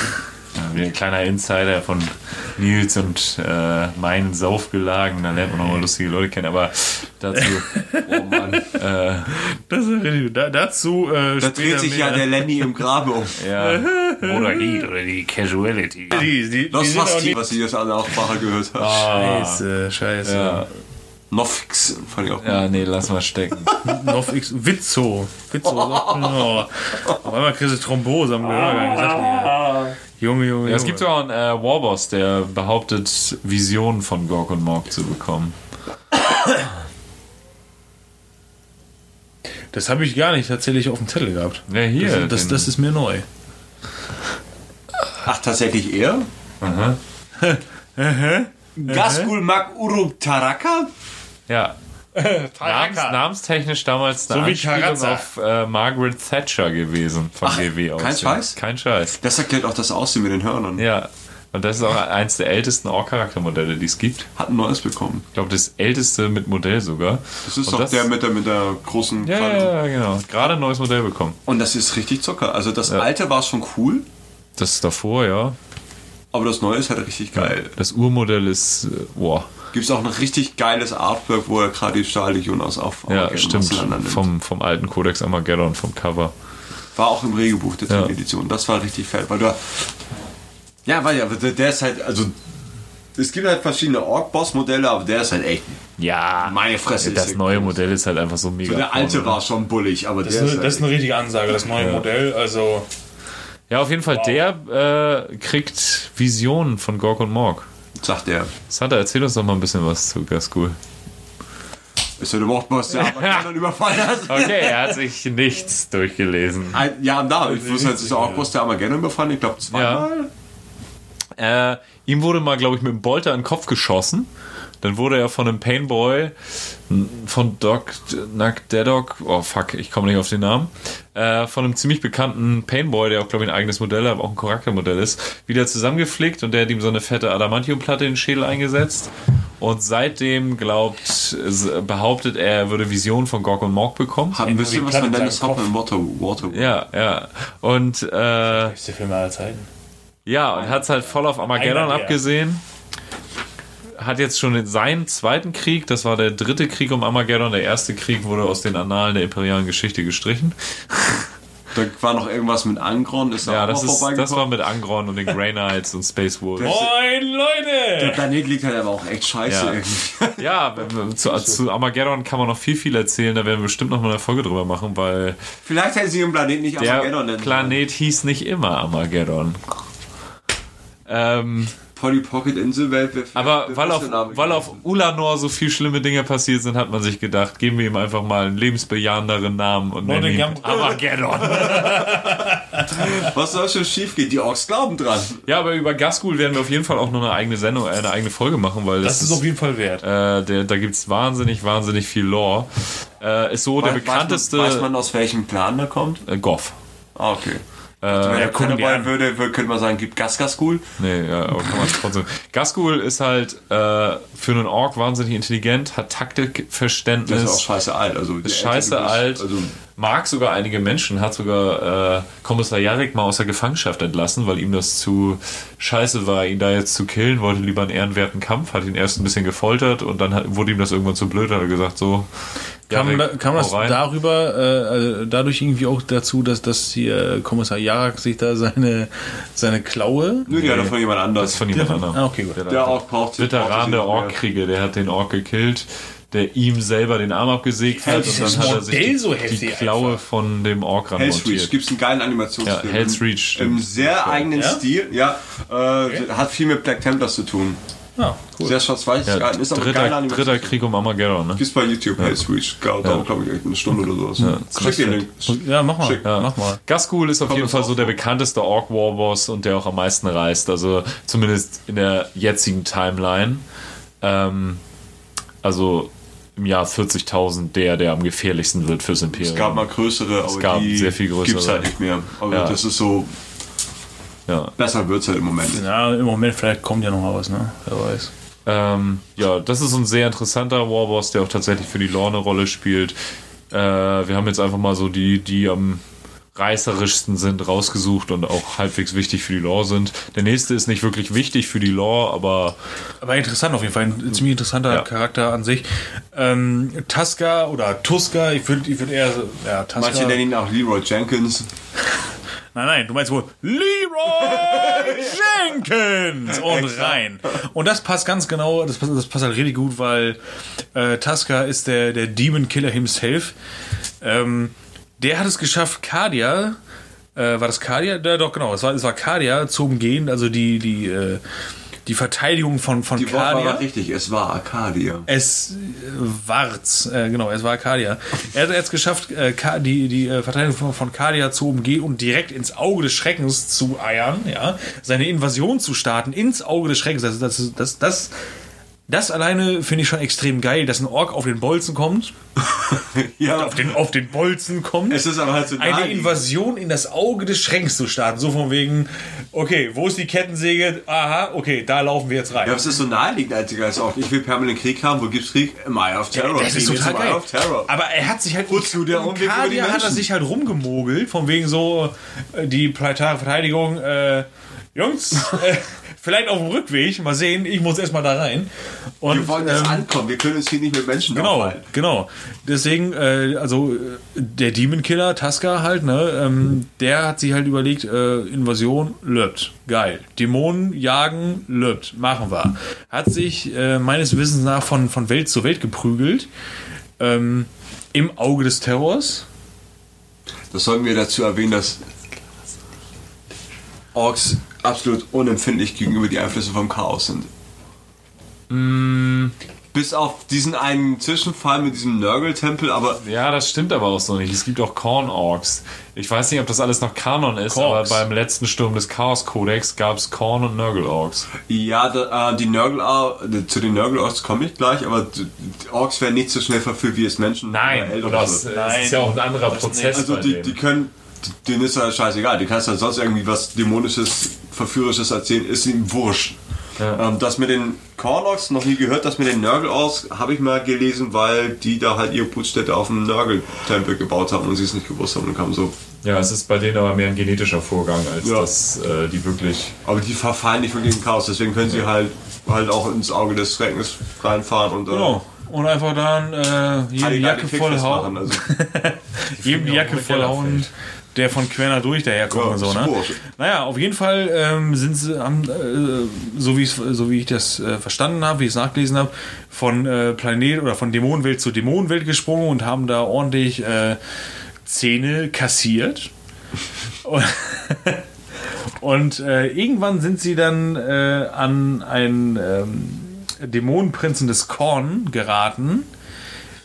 Ja, wie ein kleiner Insider von Nils und äh, meinen Saufgelagen. Da lernt man nochmal lustige Leute kennen. Aber dazu, <laughs> Oh Mann. Das ist richtig. Da, dazu äh, Da dreht sich ja der Lenny im Grabe um. ja, Motorhead oder die Casuality. die, die, die die, nicht was ich jetzt alle auch Sprache gehört habe. Scheiße, scheiße. ja, Noffix fand ich auch ja, nee, lass mal stecken. <laughs> Noch X Witzo. Witzo. <laughs> Oh. Auf einmal kriegst du Thrombose am Gehörgang. Sag mir. Junge, Junge, Ja, es Junge. gibt auch einen äh, Warboss, der behauptet, Visionen von Gorg und Morg zu bekommen. Das habe ich gar nicht tatsächlich auf dem Zettel gehabt. Ja, hier. Das, das, das ist mir neu. Ach, tatsächlich er? Aha. <laughs> Gaskul Mak Uruk Taraka? Ja. <laughs> Namens, namenstechnisch damals eine So wie Anspielung auf äh, Margaret Thatcher gewesen von GW aus. kein Scheiß? Kein Scheiß. Das erklärt auch das Aussehen mit den Hörnern. Ja. Und das ist auch eins der ältesten Ork-Charaktermodelle, die es gibt. Hat ein neues bekommen. Ich glaube, das älteste mit Modell sogar. Das ist Und doch das- der mit der, mit der großen Ja, kleinen- ja, ja, genau. Gerade ein neues Modell bekommen. Und das ist richtig Zucker. Also das alte war schon cool, Das ist davor, ja. Aber das neue ist halt richtig geil. Das Urmodell ist, äh, boah. Gibt es auch ein richtig geiles Artwork, wo er gerade die Stahllegion aus auf Ja, Armageddon stimmt. auseinandernimmt. Vom, vom alten Codex Armageddon, vom Cover. War auch im Regelbuch der Ja. Edition. Das war richtig fett, weil du. Ja, weil ja, der, der ist halt, also. Es gibt halt verschiedene Ork-Boss-Modelle, aber der ist halt echt. Ja. Meine Fresse Das neue groß. Modell ist halt einfach so mega. So, der alte war ne? schon bullig, aber Das der ist, eine, das ist halt eine richtige Ansage, das neue Modell. Also, Ja, auf jeden Fall, der äh, kriegt Visionen von Gorg und Morg. sagt er. Santa, erzähl uns doch mal ein bisschen was zu Gaskul. Ist ja der Wortboss, der aber keinen überfallen hat. <laughs> Okay, er hat sich nichts durchgelesen. Ein, ja, da. Ich wusste es ist der Ork-Boss, der Armageddon überfallen. Ich glaube, zweimal. Äh, ihm wurde mal, glaube ich, mit dem Bolter in den Kopf geschossen. Dann wurde er von einem Painboy, von Doc Nagdedok, oh fuck, ich komme nicht auf den Namen, äh, von einem ziemlich bekannten Painboy, der auch, glaube ich, ein eigenes Modell, aber auch ein Charaktermodell ist, wieder zusammengeflickt und der hat ihm so eine fette Adamantiumplatte in den Schädel eingesetzt. Und seitdem glaubt, behauptet er, er würde Visionen von Gorg und Morg bekommen. Hat ein bisschen was von Dennis Hopper in Water, Water. Ja, ja. Und äh, Beste Film aller Zeiten. ja, und hat es halt voll auf Armageddon Einer der. abgesehen. Hat jetzt schon in seinen zweiten Krieg, das war der dritte Krieg um Armageddon, der erste Krieg wurde aus den Annalen der imperialen Geschichte gestrichen. <laughs> Da war noch irgendwas mit Angron, ist da Ja, auch das, mal ist, das war mit Angron und den <laughs> Grey Knights und Space Wolves. Moin, Der Leute! Planet liegt halt aber auch echt scheiße Ja. irgendwie. <laughs> Ja, zu, zu Armageddon kann man noch viel, viel erzählen. Da werden wir bestimmt noch mal eine Folge drüber machen, weil Vielleicht hätten sie den Planet nicht der Armageddon nennen sollen. Planet hieß nicht immer Armageddon. Ähm, Polly Pocket wäre vielleicht aber weil auf, weil auf. Ulanor so viel schlimme Dinge passiert sind, hat man sich gedacht, geben wir ihm einfach mal einen lebensbejahenderen Namen und nennen ihn Armageddon. <laughs> Was soll schon schief gehen? Die Orks glauben dran. ja, aber über Gaskul werden wir auf jeden Fall auch noch eine eigene Sendung, äh, eine eigene Folge machen, weil das, Das ist auf jeden Fall wert. äh, der, da gibt's wahnsinnig, wahnsinnig viel Lore. Äh, ist so der bekannteste Weiß man, weiß man aus welchem Plan der kommt? äh, Goff. Ah, okay. Wenn er an. würde, könnte man sagen, gibt Gas Gas School. Nee, ja, aber kann man trotzdem. Gaskul ist halt äh, für einen Ork wahnsinnig intelligent, hat Das Taktikverständnis. ist auch scheiße alt. Also ist scheiße alt, Also, mag sogar einige Menschen, hat sogar äh, Kommissar Jarek mal aus der Gefangenschaft entlassen, weil ihm das zu scheiße war, ihn da jetzt zu killen, wollte lieber einen ehrenwerten Kampf, hat ihn erst ein bisschen gefoltert und dann hat, wurde ihm das irgendwann zu blöd, hat er gesagt, so. Kam, da, kam das rein. darüber, äh, äh, dadurch irgendwie auch dazu, dass, dass hier Kommissar Jarak sich da seine, seine Klaue. nur die hat er von jemand Das anders. ist von jemand anderem. Ah, okay, gut. Der Ork braucht sich- braucht Veteran der. Orkkriege, der hat den Ork gekillt, der ihm selber den Arm abgesägt hat und dann hat er sich die, so die Klaue einfach. von dem Ork Hell's Reach ranmontiert. gibt es einen geilen Animationsfilm. Ja, Hell's Reach, Im stimmt. sehr eigenen Ja? Stil, ja. Äh, Hat viel mit Black Templars zu tun. Cool. Sehr schwarz-weiß, Ja, gehalten, ist aber dritter, Animationsfilm. dritter Krieg um Armageddon, ne? Gibt's bei YouTube, Hell's Reach. Dauert, dauert glaube ich, eine Stunde oder sowas. Schick den Link. Ja, mach mal. Schick. Mach mal. Gaskul ist auf Kommt jeden Fall so der bekannteste Orc Warboss und der auch am meisten reist. Also zumindest in der jetzigen Timeline. Ähm, also im Jahr 40.000 der, der am gefährlichsten wird fürs Imperium. Es gab mal größere, aber gab die sehr viel größere. gibt's halt nicht mehr. Also Ja. das ist so, ja. besser wird's halt im Moment. Ja, im Moment vielleicht kommt ja noch mal was, ne? Wer weiß. Ähm, ja, das ist ein sehr interessanter Warboss, der auch tatsächlich für die Lore eine Rolle spielt. Äh, wir haben jetzt einfach mal so die, die am reißerischsten sind, rausgesucht und auch halbwegs wichtig für die Lore sind. Der nächste ist nicht wirklich wichtig für die Lore, aber Aber interessant auf jeden Fall. Ein ziemlich interessanter Ja. Charakter an sich. Ähm, Tuska oder Tuska, ich würde ich würd eher. so- Ja, Tuska. Manche nennen ihn auch Leroy Jenkins. <laughs> Nein, nein, du meinst wohl Leroy <laughs> Jenkins und rein. Und das passt ganz genau, das passt, das passt halt richtig gut, weil äh, Tuska ist der, der Demon Killer himself. Ähm, der hat es geschafft, Kadia, äh, war das Kadia? Ja, doch, genau, es war, es war Kadia zu umgehen, also die, die, äh, die Verteidigung von, von Die Woche Kadia. war richtig, es war Arcadia. Es äh, war's, äh, genau, es war Arcadia. Er hat jetzt geschafft, äh, die, die äh, Verteidigung von, von Arcadia zu umgehen und direkt ins Auge des Schreckens zu eiern, ja, seine Invasion zu starten ins Auge des Schreckens. Das, das, das, das, das alleine finde ich schon extrem geil, dass ein Ork auf den Bolzen kommt, <laughs> Ja, auf den, auf den Bolzen kommt. es ist aber halt so eine. Invasion in das Auge des Schreckens zu starten. So von wegen, okay, wo ist die Kettensäge? Aha, okay, da laufen wir jetzt rein. Ja, es ist so naheliegend, als als auch. Ich will permanent Krieg haben. Wo gibt's Krieg? Im Eye of Terror. Das ist total geil. Eye of Terror. Aber er hat sich halt Wozu der Umweg über die hat er sich halt rumgemogelt, von wegen so äh, die planetare Verteidigung. Äh, Jungs, <laughs> äh, vielleicht auf dem Rückweg, mal sehen. Ich muss erstmal da rein. Und, wir wollen jetzt ähm, ankommen. Wir können uns hier nicht mit Menschen Genau, aufhalten. genau. Deswegen, äh, also äh, der Demon Killer, Taska halt, ne, ähm, der hat sich halt überlegt, äh, Invasion, löbt, geil. Dämonen jagen, löbt, machen wir. Hat sich äh, meines Wissens nach von, von Welt zu Welt geprügelt. Ähm, Im Auge des Terrors. Das sollten wir dazu erwähnen, dass Orks absolut unempfindlich gegenüber die Einflüsse vom Chaos sind. bis auf diesen einen Zwischenfall mit diesem Nörgel-Tempel, aber Ja, das stimmt aber auch so nicht. Es gibt auch Korn-Orks. Ich weiß nicht, ob das alles noch Kanon ist, Korks. aber beim letzten Sturm des Chaos-Kodex gab es Korn- und Nörgel-Orks. ja, da, äh, die Nörgel, äh, zu den Nörgel-Orks komme ich gleich, aber Orks werden nicht so schnell verführt wie es Menschen oder und oder das, so. das ist ja auch ein anderer Prozess Also bei die, denen. die können, denen ist ja scheißegal, die kannst ja sonst irgendwie was Dämonisches, Verführerisches erzählen, ist ihm wurscht. Ähm, das mit den Kornox noch nie gehört, das mit den Nörgel-Orks habe ich mal gelesen, weil die da halt ihre Brutstätte auf dem Nörgel-Tempel gebaut haben und sie es nicht gewusst haben und kam so. ja, es ist bei denen aber mehr ein genetischer Vorgang, als Ja. dass äh, die wirklich... Aber die verfallen nicht wirklich in Chaos, deswegen können sie halt, halt auch ins Auge des Schreckens reinfahren und äh, Genau. Und einfach dann äh, jedem die Jacke voll hauen. Also, <laughs> jedem die Jacke ohne voll hauen, der von Querner durch daherkommt Ja, und so, ne? Spur. Naja, auf jeden Fall ähm, sind sie, haben, äh, so, wie so wie ich das äh, verstanden habe, wie ich es nachgelesen habe, von äh, Planet oder von Dämonenwelt zu Dämonenwelt gesprungen und haben da ordentlich äh, Zähne kassiert. Und, <laughs> und äh, irgendwann sind sie dann äh, an einen ähm, Dämonenprinzen des Korn geraten,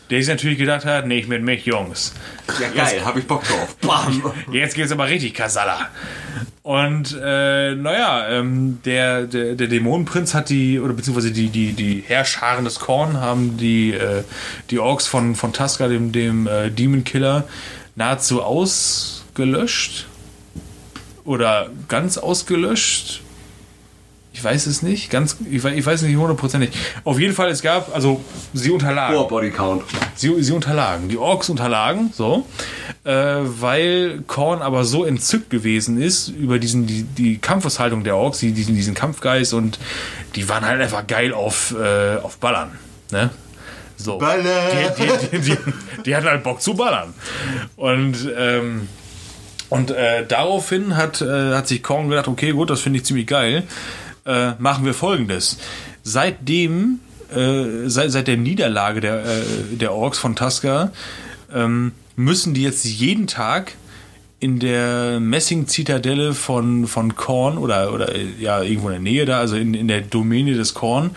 der sich natürlich gedacht hat, nicht mit mich, Jungs. ja geil, habe ich Bock drauf. Bam! Jetzt geht's aber richtig Kasala. Und äh, naja, ähm, der, der, der Dämonenprinz hat die, oder beziehungsweise die, die, die Herrscharen des Korn haben die, äh, die Orks von, von Tusker, dem, dem äh, Demon Killer, nahezu ausgelöscht. Oder ganz ausgelöscht. Ich weiß es nicht. Ganz, ich, weiß- ich weiß nicht hundertprozentig. Auf jeden Fall, es gab, also sie unterlagen. Oh, Body Count. Sie, sie unterlagen, die Orks unterlagen, so, äh, weil Korn aber so entzückt gewesen ist über diesen, die, die Kampfeshaltung der Orks, die, diesen, diesen Kampfgeist und die waren halt einfach geil auf, äh, auf Ballern, ne? So. Ballern! Die, die, die, die, die hatten halt Bock zu ballern. Und, ähm, und äh, daraufhin hat, äh, hat sich Korn gedacht, okay, gut, das finde ich ziemlich geil. Äh, machen wir folgendes. Seitdem, äh, seit, seit der Niederlage der, äh, der Orks von Tusker, ähm, müssen die jetzt jeden Tag in der Messing-Zitadelle von, von Korn oder, oder äh, ja, irgendwo in der Nähe da, also in, in der Domäne des Korn,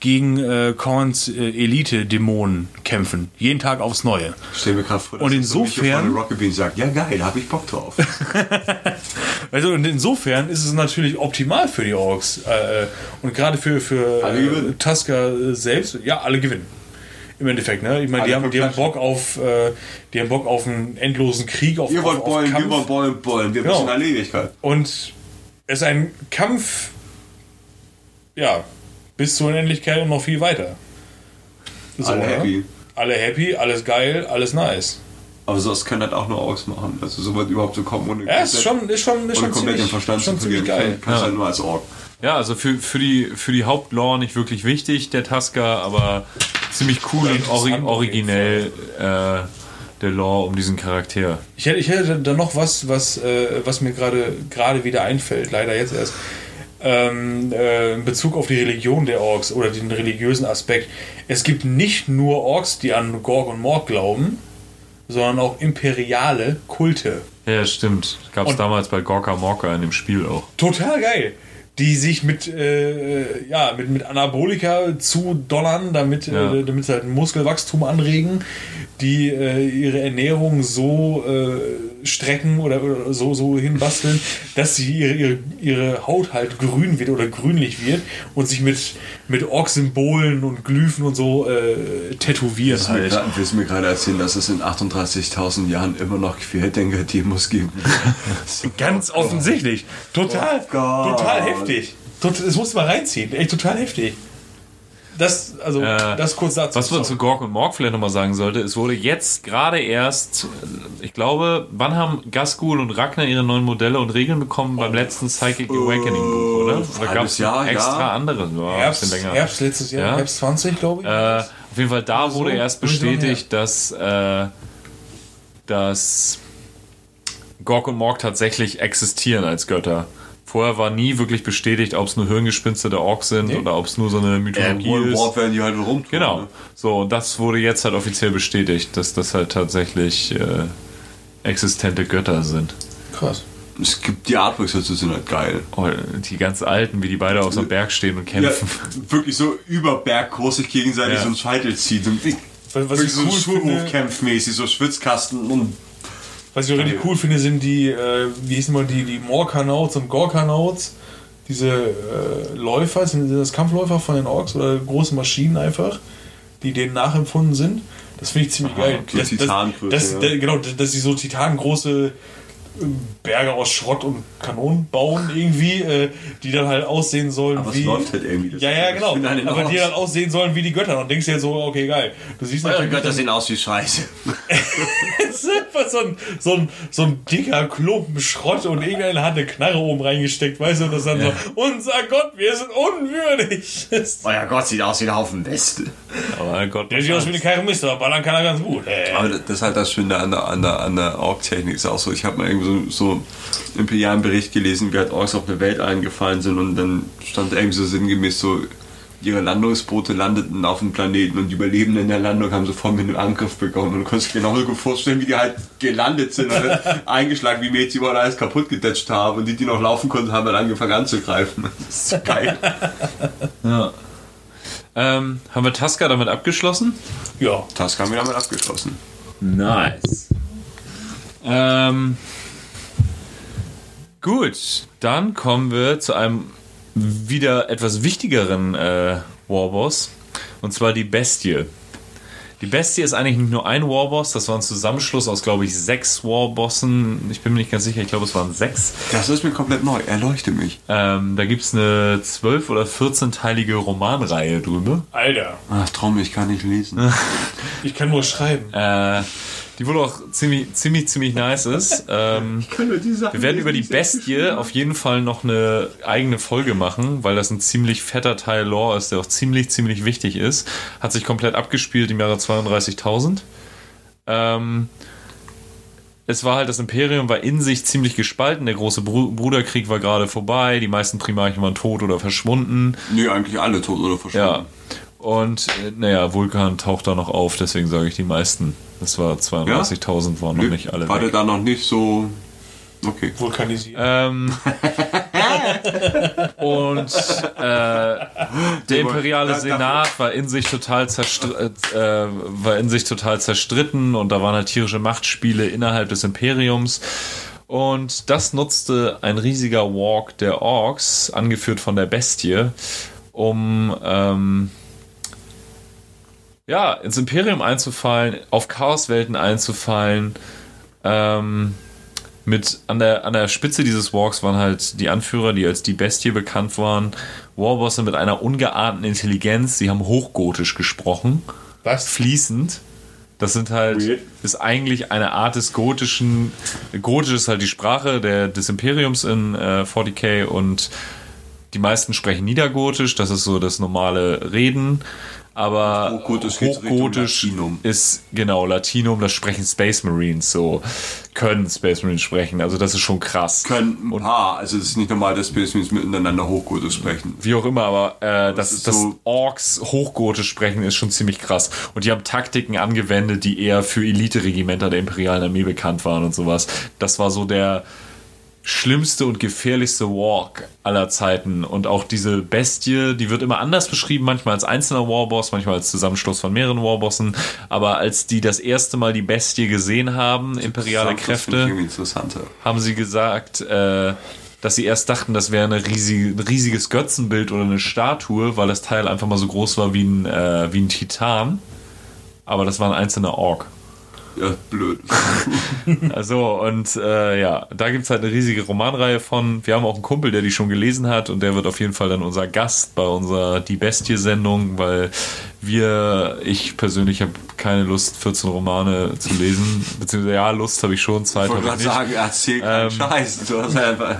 gegen äh, Korns äh, Elite-Dämonen kämpfen. Jeden Tag aufs Neue. Stell mir gerade vor, Und so insofern- Rocket Bean sagt, ja geil, da habe ich Bock drauf. <laughs> Also und insofern ist es natürlich optimal für die Orks. Äh, und gerade für, für äh. Tusker äh, selbst, ja, alle gewinnen. Im Endeffekt, ne? Ich meine, die haben, die haben. Bock auf, äh, die haben Bock auf einen endlosen Krieg, auf, Ihr auf, wollt auf bollen, wir Kampf. wollen bollen, bollen. Wir Genau. müssen Ewigkeit. Und es ist ein Kampf, ja, bis zur Unendlichkeit und noch viel weiter. So, Alle ne? happy. Alle happy, alles geil, alles nice. Aber sowas können halt auch nur Orks machen. Also so weit überhaupt zu kommen, ohne Ja, ist schon, ist schon, ist ohne schon komplett den ziemlich, Verstand schon zu verlieren. geil. Kannst halt nur als Ork. Ja, also für, für, die, für die Hauptlore nicht wirklich wichtig, der Tusker, aber ziemlich cool und ori originell äh, der Lore um diesen Charakter. Ich hätte, ich hätte da noch was, was, äh, was mir gerade gerade wieder einfällt, leider jetzt erst. Ähm, äh, in Bezug auf die Religion der Orks oder den religiösen Aspekt. Es gibt nicht nur Orks, die an Gorg und Morg glauben, sondern auch imperiale Kulte. Ja, stimmt. Gab es damals bei Gorka Morka in dem Spiel auch. Total geil. Die sich mit, äh, ja, mit, mit Anabolika zu donnern, damit, Ja. äh, damit sie halt ein Muskelwachstum anregen, die äh, ihre Ernährung so äh, strecken oder, oder so, so hinbasteln, dass sie ihre, ihre, ihre Haut halt grün wird oder grünlich wird und sich mit, mit Ork-Symbolen und Glyphen und so äh, tätowieren mir halt. gerade- willst du mir gerade erzählen, dass es in 38.000 Jahren immer noch Querdenker-Demos gibt? <laughs> Ganz offensichtlich. Total, Oh total heftig. Tot, das musst du mal reinziehen. Echt total heftig. Das, also, Äh, das kurz dazu. Was man zu Gork und Morg vielleicht nochmal sagen sollte, es wurde jetzt gerade erst, äh, ich glaube, wann haben Gaskul und Ragnar ihre neuen Modelle und Regeln bekommen? Beim letzten Psychic Awakening Buch, oder? Oder gab es extra ja. andere? Ja, Herbst, bisschen länger. Herbst letztes Jahr, Ja. Herbst 20, glaube ich. Äh, auf jeden Fall da so, wurde erst bestätigt, dass, äh, dass Gork und Morg tatsächlich existieren als Götter. Vorher war nie wirklich bestätigt, ob es nur Hirngespinste der Orks sind oder ob es nur so eine Mythologie Irgendwo im ist. Wort werden die halt rumtun. Genau. Ne? So, und das wurde jetzt halt offiziell bestätigt, dass das halt tatsächlich äh, existente Götter sind. Krass. Es gibt die Artworks dazu, sind halt geil. Oh, die ganz alten, wie die beide auf so einem Berg stehen und Ja, kämpfen. wirklich so über Bergkurs sich gegenseitig Ja. so einen Scheitel zieht. Und wie- Was, was wirklich ich so cool finde, Schulhofkämpfmäßig, so Schwitzkasten und was ich auch richtig cool finde, sind die, äh, wie hießen mal die, die Morkanauts und Gorkanauts. Diese äh, Läufer, sind das Kampfläufer von den Orks oder große Maschinen einfach, die denen nachempfunden sind. Das finde ich ziemlich geil. okay, das, Titangröße, das, ja. das, genau, dass sie so titangroße Berge aus Schrott und Kanonen bauen irgendwie, äh, die dann halt aussehen sollen Aber es wie... läuft halt irgendwie. Das ja, ja, genau. Aber die dann aussehen sollen wie die Götter. Und denkst dir so, okay, geil. Du siehst Eure Götter dann- sehen aus wie Scheiße. <laughs> es ist einfach so ein, so, ein, so ein dicker Klumpen Schrott und irgendeiner hat eine Knarre oben reingesteckt, weißt du, und das dann so, unser Gott, wir sind unwürdig. <laughs> Euer Gott sieht aus wie ein Haufen Weste. Aber Gott, Der sieht aus wie eine Karimister, aber ballern kann er ganz gut. Äh. Aber das ist halt das Schöne an der, an der, an der Ork-Technik. Ist auch so, ich habe mal irgendwie so, so imperialen Bericht gelesen, wie halt Orks auf der Welt eingefallen sind und dann stand irgendwie so sinngemäß so, ihre Landungsboote landeten auf dem Planeten und die Überlebenden der Landung haben sofort mit einem Angriff begonnen. Und du kannst dir genauso gut vorstellen, wie die halt gelandet sind und <laughs> eingeschlagen, wie Mädchen überall alles kaputt gedetscht haben und die, die noch laufen konnten, haben dann angefangen anzugreifen. <laughs> Das ist so geil. <laughs> Ja. Ähm, haben wir Tasca damit abgeschlossen? Ja, Das haben wir damit abgeschlossen. Nice. Ähm, gut, dann kommen wir zu einem wieder etwas wichtigeren äh, Warboss. Und zwar die Bestie. Die Bestie ist eigentlich nicht nur ein Warboss, das war ein Zusammenschluss aus, glaube ich, sechs Warbossen. Ich bin mir nicht ganz sicher, ich glaube, es waren sechs. Das ist mir komplett neu. Erleuchte mich. Ähm, da gibt es eine 12- oder 14-teilige Romanreihe drüber. Alter, Ach, Traum, ich kann nicht lesen. <laughs> <laughs> ich kann nur schreiben. Äh, die wohl auch ziemlich, ziemlich, ziemlich nice ist. Ähm, wir werden über die Bestie auf jeden Fall noch eine eigene Folge machen, weil das ein ziemlich fetter Teil Lore ist, der auch ziemlich, ziemlich wichtig ist. Hat sich komplett abgespielt im Jahre 32.000. Ähm, es war halt, das Imperium war in sich ziemlich gespalten. Der große Bru Bruderkrieg war gerade vorbei. Die meisten Primarchen waren tot oder verschwunden. Nee, eigentlich alle tot oder Ja. Und äh, naja, Vulkan taucht da noch auf, deswegen sage ich die meisten. Das war 32.000, waren noch nicht alle War der weg. da noch nicht so. Okay. Vulkanisiert. Ähm, <laughs> und äh, der imperiale Senat war in sich total zerstr äh, war in sich total zerstritten und da waren halt tierische Machtspiele innerhalb des Imperiums. Und das nutzte ein riesiger Walk der Orks, angeführt von der Bestie, um ähm, ja, ins Imperium einzufallen, auf Chaoswelten einzufallen. Ähm, mit an der, an der Spitze dieses Walks waren halt die Anführer, die als die Bestie bekannt waren. Warbosse mit einer ungeahnten Intelligenz. Sie haben Hochgotisch gesprochen. Was? Fließend. Das sind halt, Weird. ist eigentlich eine Art des gotischen. Gotisch ist halt die Sprache der, des Imperiums in äh, 40k und die meisten sprechen Niedergotisch. Das ist so das normale Reden. Aber Hochgotisch Hochgotisch ist genau Latinum, das sprechen Space Marines so. Können Space Marines sprechen. Also das ist schon krass. Können ein paar, also es ist nicht normal, dass Space Marines miteinander Hochgotisch sprechen. Wie auch immer, aber äh, das, ist das so- Orks Hochgotisch sprechen ist schon ziemlich krass. Und die haben Taktiken angewendet, die eher für Elite-Regimenter der imperialen Armee bekannt waren und sowas. Das war so der schlimmste und gefährlichste Walk aller Zeiten. Und auch diese Bestie, die wird immer anders beschrieben, manchmal als einzelner Warboss, manchmal als Zusammenschluss von mehreren Warbossen. Aber als die das erste Mal die Bestie gesehen haben, imperiale Kräfte, haben sie gesagt, äh, dass sie erst dachten, das wäre riesige, ein riesiges Götzenbild oder eine Statue, weil das Teil einfach mal so groß war wie ein, äh, wie ein Titan. Aber das war ein einzelner Ork. Ja, blöd. <laughs> Also, und äh, ja, da gibt es halt eine riesige Romanreihe von. Wir haben auch einen Kumpel, der die schon gelesen hat und der wird auf jeden Fall dann unser Gast bei unserer Die Bestie-Sendung, weil wir, ich persönlich habe keine Lust, 14 Romane zu lesen. Beziehungsweise ja, Lust habe ich schon, Zeit Ich habe wollte ich gerade nicht. sagen, erzähl keinen Ähm, Scheiß. Du hast einfach,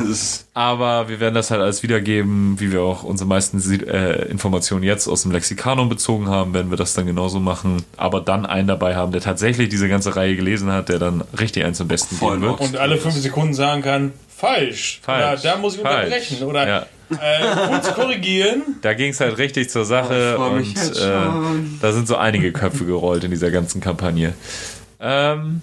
Aber wir werden das halt alles wiedergeben, wie wir auch unsere meisten äh, Informationen jetzt aus dem Lexikanon bezogen haben, werden wir das dann genauso machen. Aber dann einen dabei haben, der tatsächlich diese ganze Reihe gelesen hat, der dann richtig eins zum Besten Voll geben wird. Und alle fünf Sekunden sagen kann, falsch. Falsch. Oder da muss ich Falsch. unterbrechen. Oder Ja. Äh, kurz korrigieren. Da ging es halt richtig zur Sache mich und äh, da sind so einige Köpfe gerollt in dieser ganzen Kampagne. Ähm,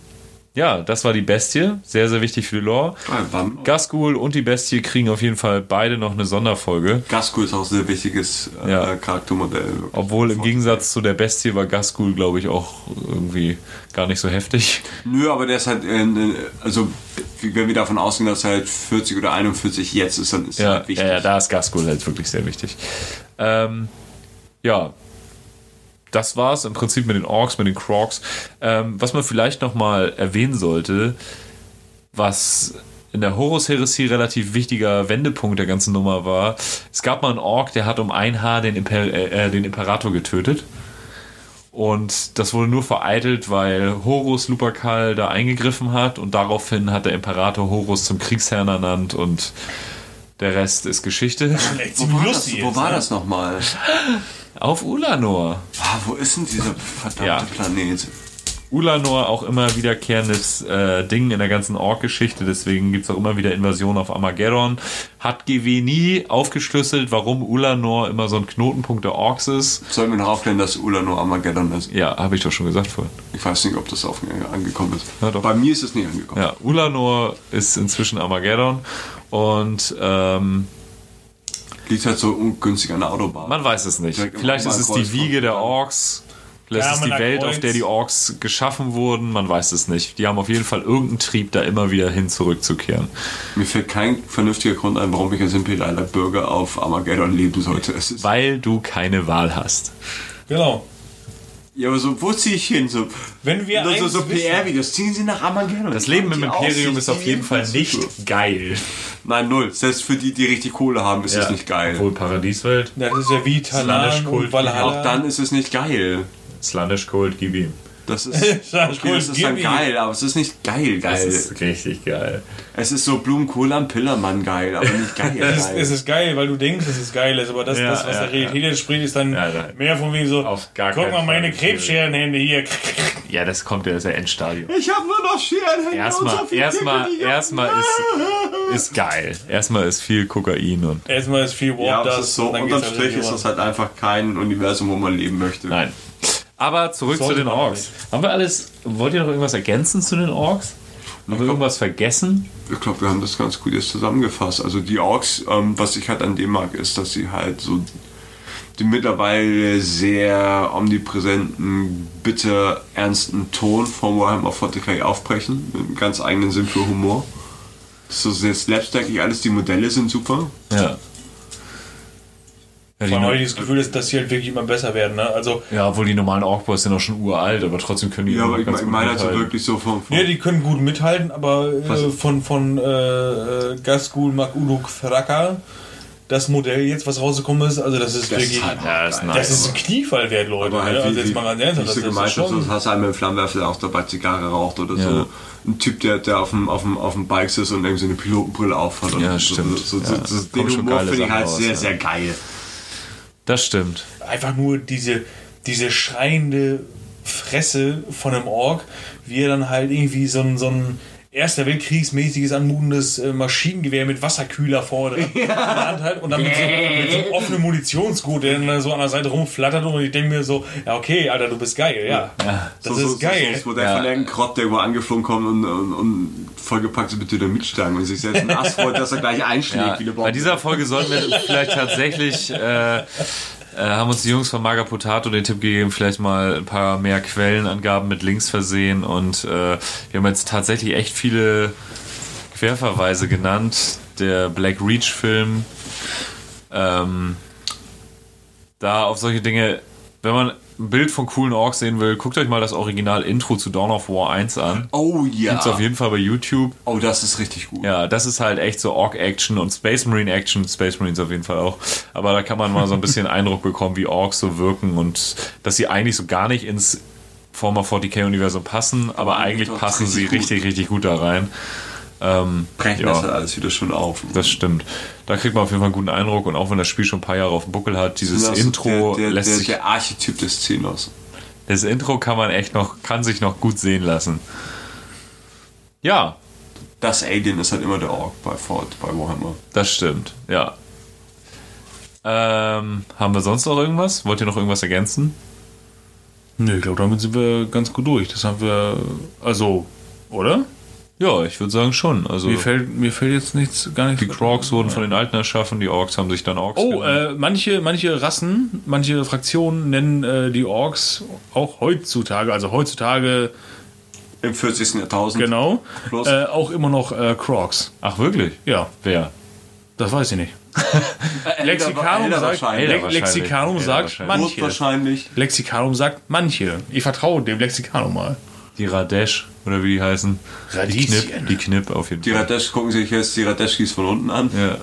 ja, das war die Bestie. Sehr, sehr wichtig für die Lore. Ah, wann? Gasgul und die Bestie kriegen auf jeden Fall beide noch eine Sonderfolge. Gasco ist auch ein sehr wichtiges äh, Ja. Charaktermodell. Obwohl im Gegensatz zu der Bestie war Gasgul, glaube ich, auch irgendwie gar nicht so heftig. Nö, aber der ist halt, äh, äh, also wenn wir davon ausgehen, dass er halt 40 oder 41 jetzt ist, dann ist er Ja, halt wichtig. ja, ja, da ist Gasgul halt wirklich sehr wichtig. Ähm, ja, das war's im Prinzip mit den Orks, mit den Crocs. Ähm, was man vielleicht noch mal erwähnen sollte, was in der Horus-Heresie relativ wichtiger Wendepunkt der ganzen Nummer war, es gab mal einen Ork, der hat um ein Haar den, Imper äh, äh, den Imperator getötet. Und das wurde nur vereitelt, weil Horus Lupercal da eingegriffen hat und daraufhin hat der Imperator Horus zum Kriegsherrn ernannt und der Rest ist Geschichte. Wo war das, wo war ne? das nochmal? Auf Ulanor. Ah, wo ist denn dieser verdammte Ja. Planet? Ulanor auch immer wiederkehrendes äh, Ding in der ganzen Ork-Geschichte, deswegen gibt es auch immer wieder Invasionen auf Armageddon. Hat GW nie aufgeschlüsselt, warum Ulanor immer so ein Knotenpunkt der Orks ist. Sollen wir noch aufklären, dass Ulanor Armageddon ist? Ja, habe ich doch schon gesagt vorhin. Ich weiß nicht, ob das auf, angekommen ist. Ja. Bei mir ist es nicht angekommen. Ja, Ulanor ist inzwischen Armageddon und ähm, Liegt halt so ungünstig an der Autobahn. man weiß es nicht. Direkt Vielleicht ist es die Wiege der Orks. Vielleicht ist es die Welt, Kreuz. auf der die Orks geschaffen wurden. Man weiß es nicht. Die haben auf jeden Fall irgendeinen Trieb, da immer wieder hin zurückzukehren. Mir fällt kein vernünftiger Grund ein, warum ich als imperialer Bürger auf Armageddon leben sollte. Es ist Weil du keine Wahl hast. Genau. Ja, aber so, wo ziehe ich hin? So, Wenn wir so, so, PR-Videos, ziehen Sie nach Armageddon. Das Leben im Imperium ist auf jeden Fall nicht geil. Nein, null. Selbst für die, die richtig Kohle haben, ist es nicht geil. Obwohl Paradieswelt, Das ist ja wie Talan Valhalla. Auch dann ist es nicht geil. Slanish Cold, gib ihm. Das ist, <laughs> okay, das ist dann geil, aber es ist nicht geil geil. ist richtig geil. es ist so Blumenkohl am Pillermann geil, aber nicht geil <laughs> Es ist, geil. es ist geil, weil du denkst, dass es geil ist, aber das, Ja, das was ja, der Realität entspricht, ist dann Ja, ja. mehr von wegen so, Auf gar guck mal meine. Krebsscherenhände hier. Ja, das kommt ja, das ist ja Endstadium. ich habe nur noch Scherenhände Erstmal, und so viel erstmal, ist, ist geil. Erstmal ist viel Kokain und. Erstmal ist viel Warp Ja, es das ist so, und dann unterm halt Strich ist das halt einfach kein Universum, wo man leben möchte. Nein. Aber zurück Sollte zu den Orks. Haben wir alles. Wollt ihr noch irgendwas ergänzen zu den Orks? Haben wir irgendwas vergessen? Ich glaube, wir haben das ganz gut jetzt zusammengefasst. Also die Orks, ähm, was ich halt an dem mag, ist, dass sie halt so den mittlerweile sehr omnipräsenten, bitter ernsten Ton vom Warhammer 40k aufbrechen. Mit einem ganz eigenen Sinn für Humor. So sehr slapstickig alles, die Modelle sind super. Ja. Ja, die, Von no- euch das Gefühl, dass, dass die halt wirklich immer besser werden. Ne? Also, ja, obwohl die normalen Orkboys sind auch schon uralt, aber trotzdem können die Ja, aber ich, ganz ich meine also wirklich so vom, vom ja, die können gut mithalten, aber äh, von, von äh, äh, Gaskul Makuluk Thraka, das Modell jetzt, was rausgekommen ist, also das ist Das wirklich. ist halt Ja, ist geil. nice. das ist ein Kniefall wert, Leute. Aber halt, ne? wie, also jetzt wie, mal ganz ernsthaft. Das, so das gemeint ist habe, schon, so hast du einen mit dem Flammenwerfer, der auch dabei Zigarre raucht oder Ja. so. Ein Typ, der, der auf dem, auf dem, auf dem Bike sitzt und irgendwie so eine Pilotenbrille aufhat. Ja, stimmt. So, so, Ja. so, Kommen den schon Humor geile finde ich Sachen halt raus, sehr, ja. sehr geil. Das stimmt. einfach nur diese, diese schreiende Fresse von einem Ork, wie er dann halt irgendwie so ein, so ein Erster Weltkriegsmäßiges anmutendes äh, Maschinengewehr mit Wasserkühler vorne <laughs> der Hand hat und dann mit so, mit so einem offenen Munitionsgurt, der dann so an der Seite rumflattert und ich denke mir so, ja okay, Alter, du bist geil, ja. Das so, ist so, geil. So, so das Modell Ja. Krott, der irgendwo angeflogen kommt und, und, und vollgepackt ist mit Dynamitstangen und sich selbst ein Ass freut, dass er gleich einschlägt Ja, wie eine bei dieser Folge sollten wir vielleicht tatsächlich, äh, äh, haben uns die Jungs von Maga Potato den Tipp gegeben, vielleicht mal ein paar mehr Quellenangaben mit Links versehen und äh, wir haben jetzt tatsächlich echt viele Querverweise genannt. Der Black Reach Film, ähm, da auf solche Dinge, wenn man ein Bild von coolen Orks sehen will, guckt euch mal das Original-Intro zu Dawn of War 1 an. oh ja. Gibt's auf jeden Fall bei YouTube. Oh, das ist richtig gut. Ja, das ist halt echt so Orc-Action und Space Marine Action, Space Marines auf jeden Fall auch. Aber da kann man mal so ein bisschen <laughs> Eindruck bekommen, wie Orks so wirken und dass sie eigentlich so gar nicht ins Former 40k-Universum passen, aber eigentlich passen sie gut. richtig, richtig gut da rein. Ähm, Brechen ja. das halt alles wieder schön auf. das stimmt. Da kriegt man auf jeden Fall einen guten Eindruck und auch wenn das Spiel schon ein paar Jahre auf dem Buckel hat, dieses Das Intro der, der, lässt der, sich, der Archetyp des Zenos. das Intro kann man echt noch, kann sich noch gut sehen lassen. Ja, Das Alien ist halt immer der Ork bei Ford, bei Warhammer. Das stimmt, ja. Ähm, haben wir sonst noch irgendwas? Wollt ihr noch irgendwas ergänzen? Nö, ich glaube, damit sind wir ganz gut durch. Das haben wir, also Oder? Ja, ich würde sagen schon. Also Mir fällt, mir fällt jetzt nichts, gar nicht. die Crocs wurden von den Alten erschaffen, die Orks haben sich dann Orks Oh, äh, manche, manche Rassen, manche Fraktionen nennen äh, die Orks auch heutzutage, also heutzutage Im 40. Jahrtausend. genau, Plus. äh, auch immer noch äh, Crocs. Ach wirklich? Ja, Wer? das weiß ich nicht. <laughs> Lexikanum sagt. Le. Lexikanum sagt manche. wahrscheinlich. Lexikanum sagt manche. Ich vertraue dem Lexikanum mal. Die Radesh oder wie die heißen? Die Radieschen. Knipp, die Knipp auf jeden Die Fall. Radesh gucken sich jetzt die Radeschkis von unten an. Ja,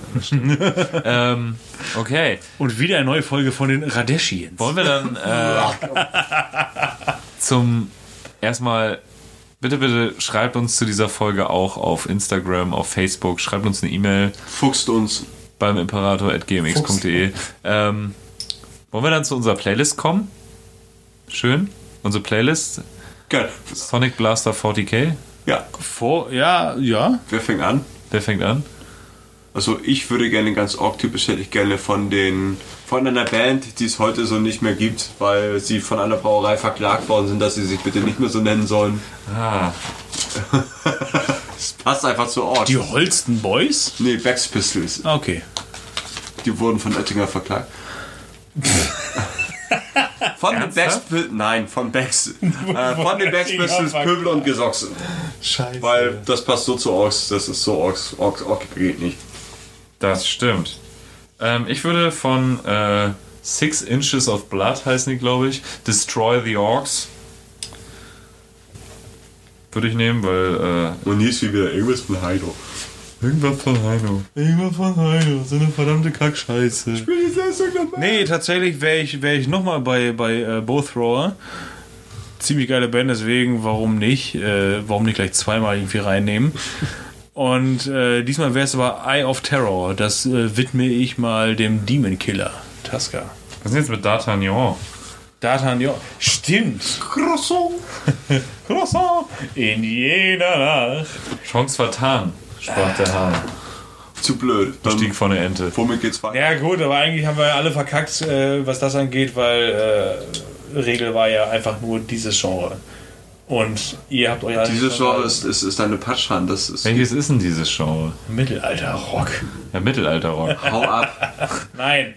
<laughs> ähm, okay. Und wieder eine neue Folge von den Radeschiens. Wollen wir dann äh, zum erstmal bitte bitte schreibt uns zu dieser Folge auch auf Instagram, auf Facebook, schreibt uns eine E-Mail Fuchst uns. beim imperator@gmx.de. Ähm, wollen wir dann zu unserer Playlist kommen? Schön. Unsere Playlist Geil. Sonic Blaster 40k. Ja, Vor, ja, ja. wer fängt an? Wer fängt an? Also ich würde gerne ganz org-typisch hätte ich gerne von den von einer Band, die es heute so nicht mehr gibt, weil sie von einer Brauerei verklagt worden sind, dass sie sich bitte nicht mehr so nennen sollen. Ah, <laughs> Das passt einfach zu Org. Die Holsten Boys? nee, Bex Pistols. Ah, Okay. Die wurden von Oettinger verklagt. <laughs> Von den Pistols, nein, von Bex. <laughs> Äh, von den Bex Pistols, Pöbel und Gesochsen. Scheiße. Weil das passt so zu Orks, das ist so Orks, Orks, Ork geht nicht. das stimmt. Ähm, ich würde von äh, Six Inches of Blood heißen die, glaube ich. Destroy the Orcs. Würde ich nehmen, weil äh, Und hier ist wie wieder irgendwas von Heido. Irgendwas von Heino. Irgendwas von Heino, so eine verdammte Kackscheiße. Nee, tatsächlich wäre ich, wär ich nochmal bei, bei äh, Both Thrower. Ziemlich geile Band, deswegen warum nicht? Äh, warum nicht gleich zweimal irgendwie reinnehmen? <laughs> Und äh, diesmal wäre es aber Eye of Terror. Das äh, widme ich mal dem Demon Killer, Tusker. Was ist denn jetzt mit D'Artagnan? Datan, ja. Stimmt. Croissant. <laughs> Croissant. In jener Nacht. Chance vertan, sprach der Hahn. Zu blöd. Dann, Stieg von der Ente. womit geht's weiter? Ja gut, aber eigentlich haben wir alle verkackt, äh, was das angeht, weil äh, Regel war ja einfach nur dieses Genre. Und ihr habt euch alle Dieses Genre ist, ist, ist eine Patschhand. Das ist. Welches ist denn dieses Genre? Mittelalter-Rock. Ja, Mittelalterrock. <laughs> Hau ab. <laughs> Nein,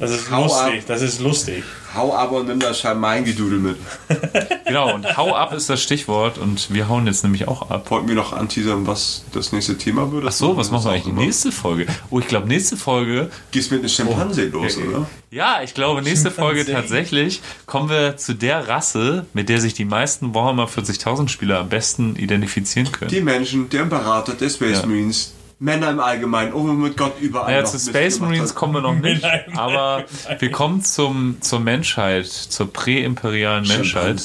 das ist Hau lustig, ab. das ist lustig. Hau ab und nimm das scheinbar mein Gedudel mit. <laughs> genau, und hau ab ist das Stichwort und wir hauen jetzt nämlich auch ab. Wollten wir noch anteasern, was das nächste Thema wird? Ach so, was machen wir eigentlich die nächste Folge? Oh, ich glaube, nächste Folge. Gehst mit einem Schimpanse los, oder? Ja, ich glaube, nächste Folge tatsächlich kommen wir zu der Rasse, mit der sich die meisten Warhammer 40.000 Spieler am besten identifizieren können. Die Menschen, der Imperator, der Space Ja. Marines, Männer im Allgemeinen, oh mit Gott überall. Naja, noch zu Space Marines kommen wir noch nicht, aber wir kommen zum, zur Menschheit, zur präimperialen Menschheit.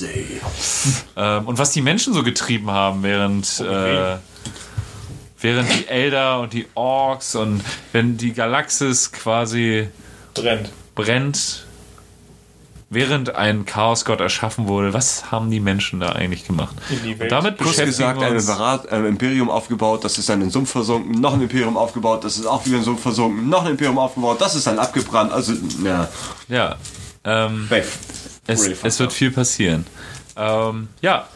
Ähm, und was die Menschen so getrieben haben, während, äh, während die Elder und die Orks und wenn die Galaxis quasi Brennt. brennt, während ein Chaosgott erschaffen wurde, was haben die Menschen da eigentlich gemacht? Damit Kurz beschäftigen gesagt, wir ein ein Imperium aufgebaut, das ist dann in den Sumpf versunken, noch ein Imperium aufgebaut, das ist auch wieder in den Sumpf versunken, noch ein Imperium aufgebaut, das ist dann abgebrannt, also, ja, Ja, ähm, es, Really es wird viel passieren. Ähm, ja,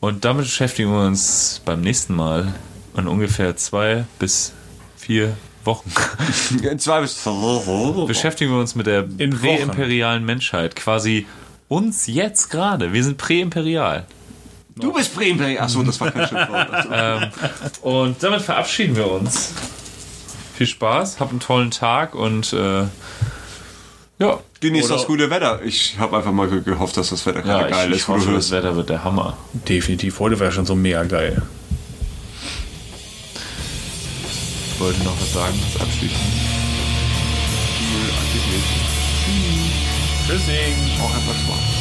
und damit beschäftigen wir uns beim nächsten Mal in ungefähr zwei bis vier Wochen. In zwei bis beschäftigen wir uns mit der präimperialen Menschheit. Quasi uns jetzt gerade. Wir sind präimperial. Du bist Präimperium. Achso, das war kein Schimpfwort. Ähm, und damit verabschieden wir uns. Viel Spaß, habt einen tollen Tag und äh, ja. Genießt Oder- das gute Wetter. Ich habe einfach mal ge- gehofft, dass das Wetter gerade Ja, geil ich, ist, ich hoffe, das. Wetter wird der Hammer. Definitiv. Heute wäre schon so mega geil. Ich wollte noch was sagen, das abschließen. Tschüssing. Auch einfach Spaß.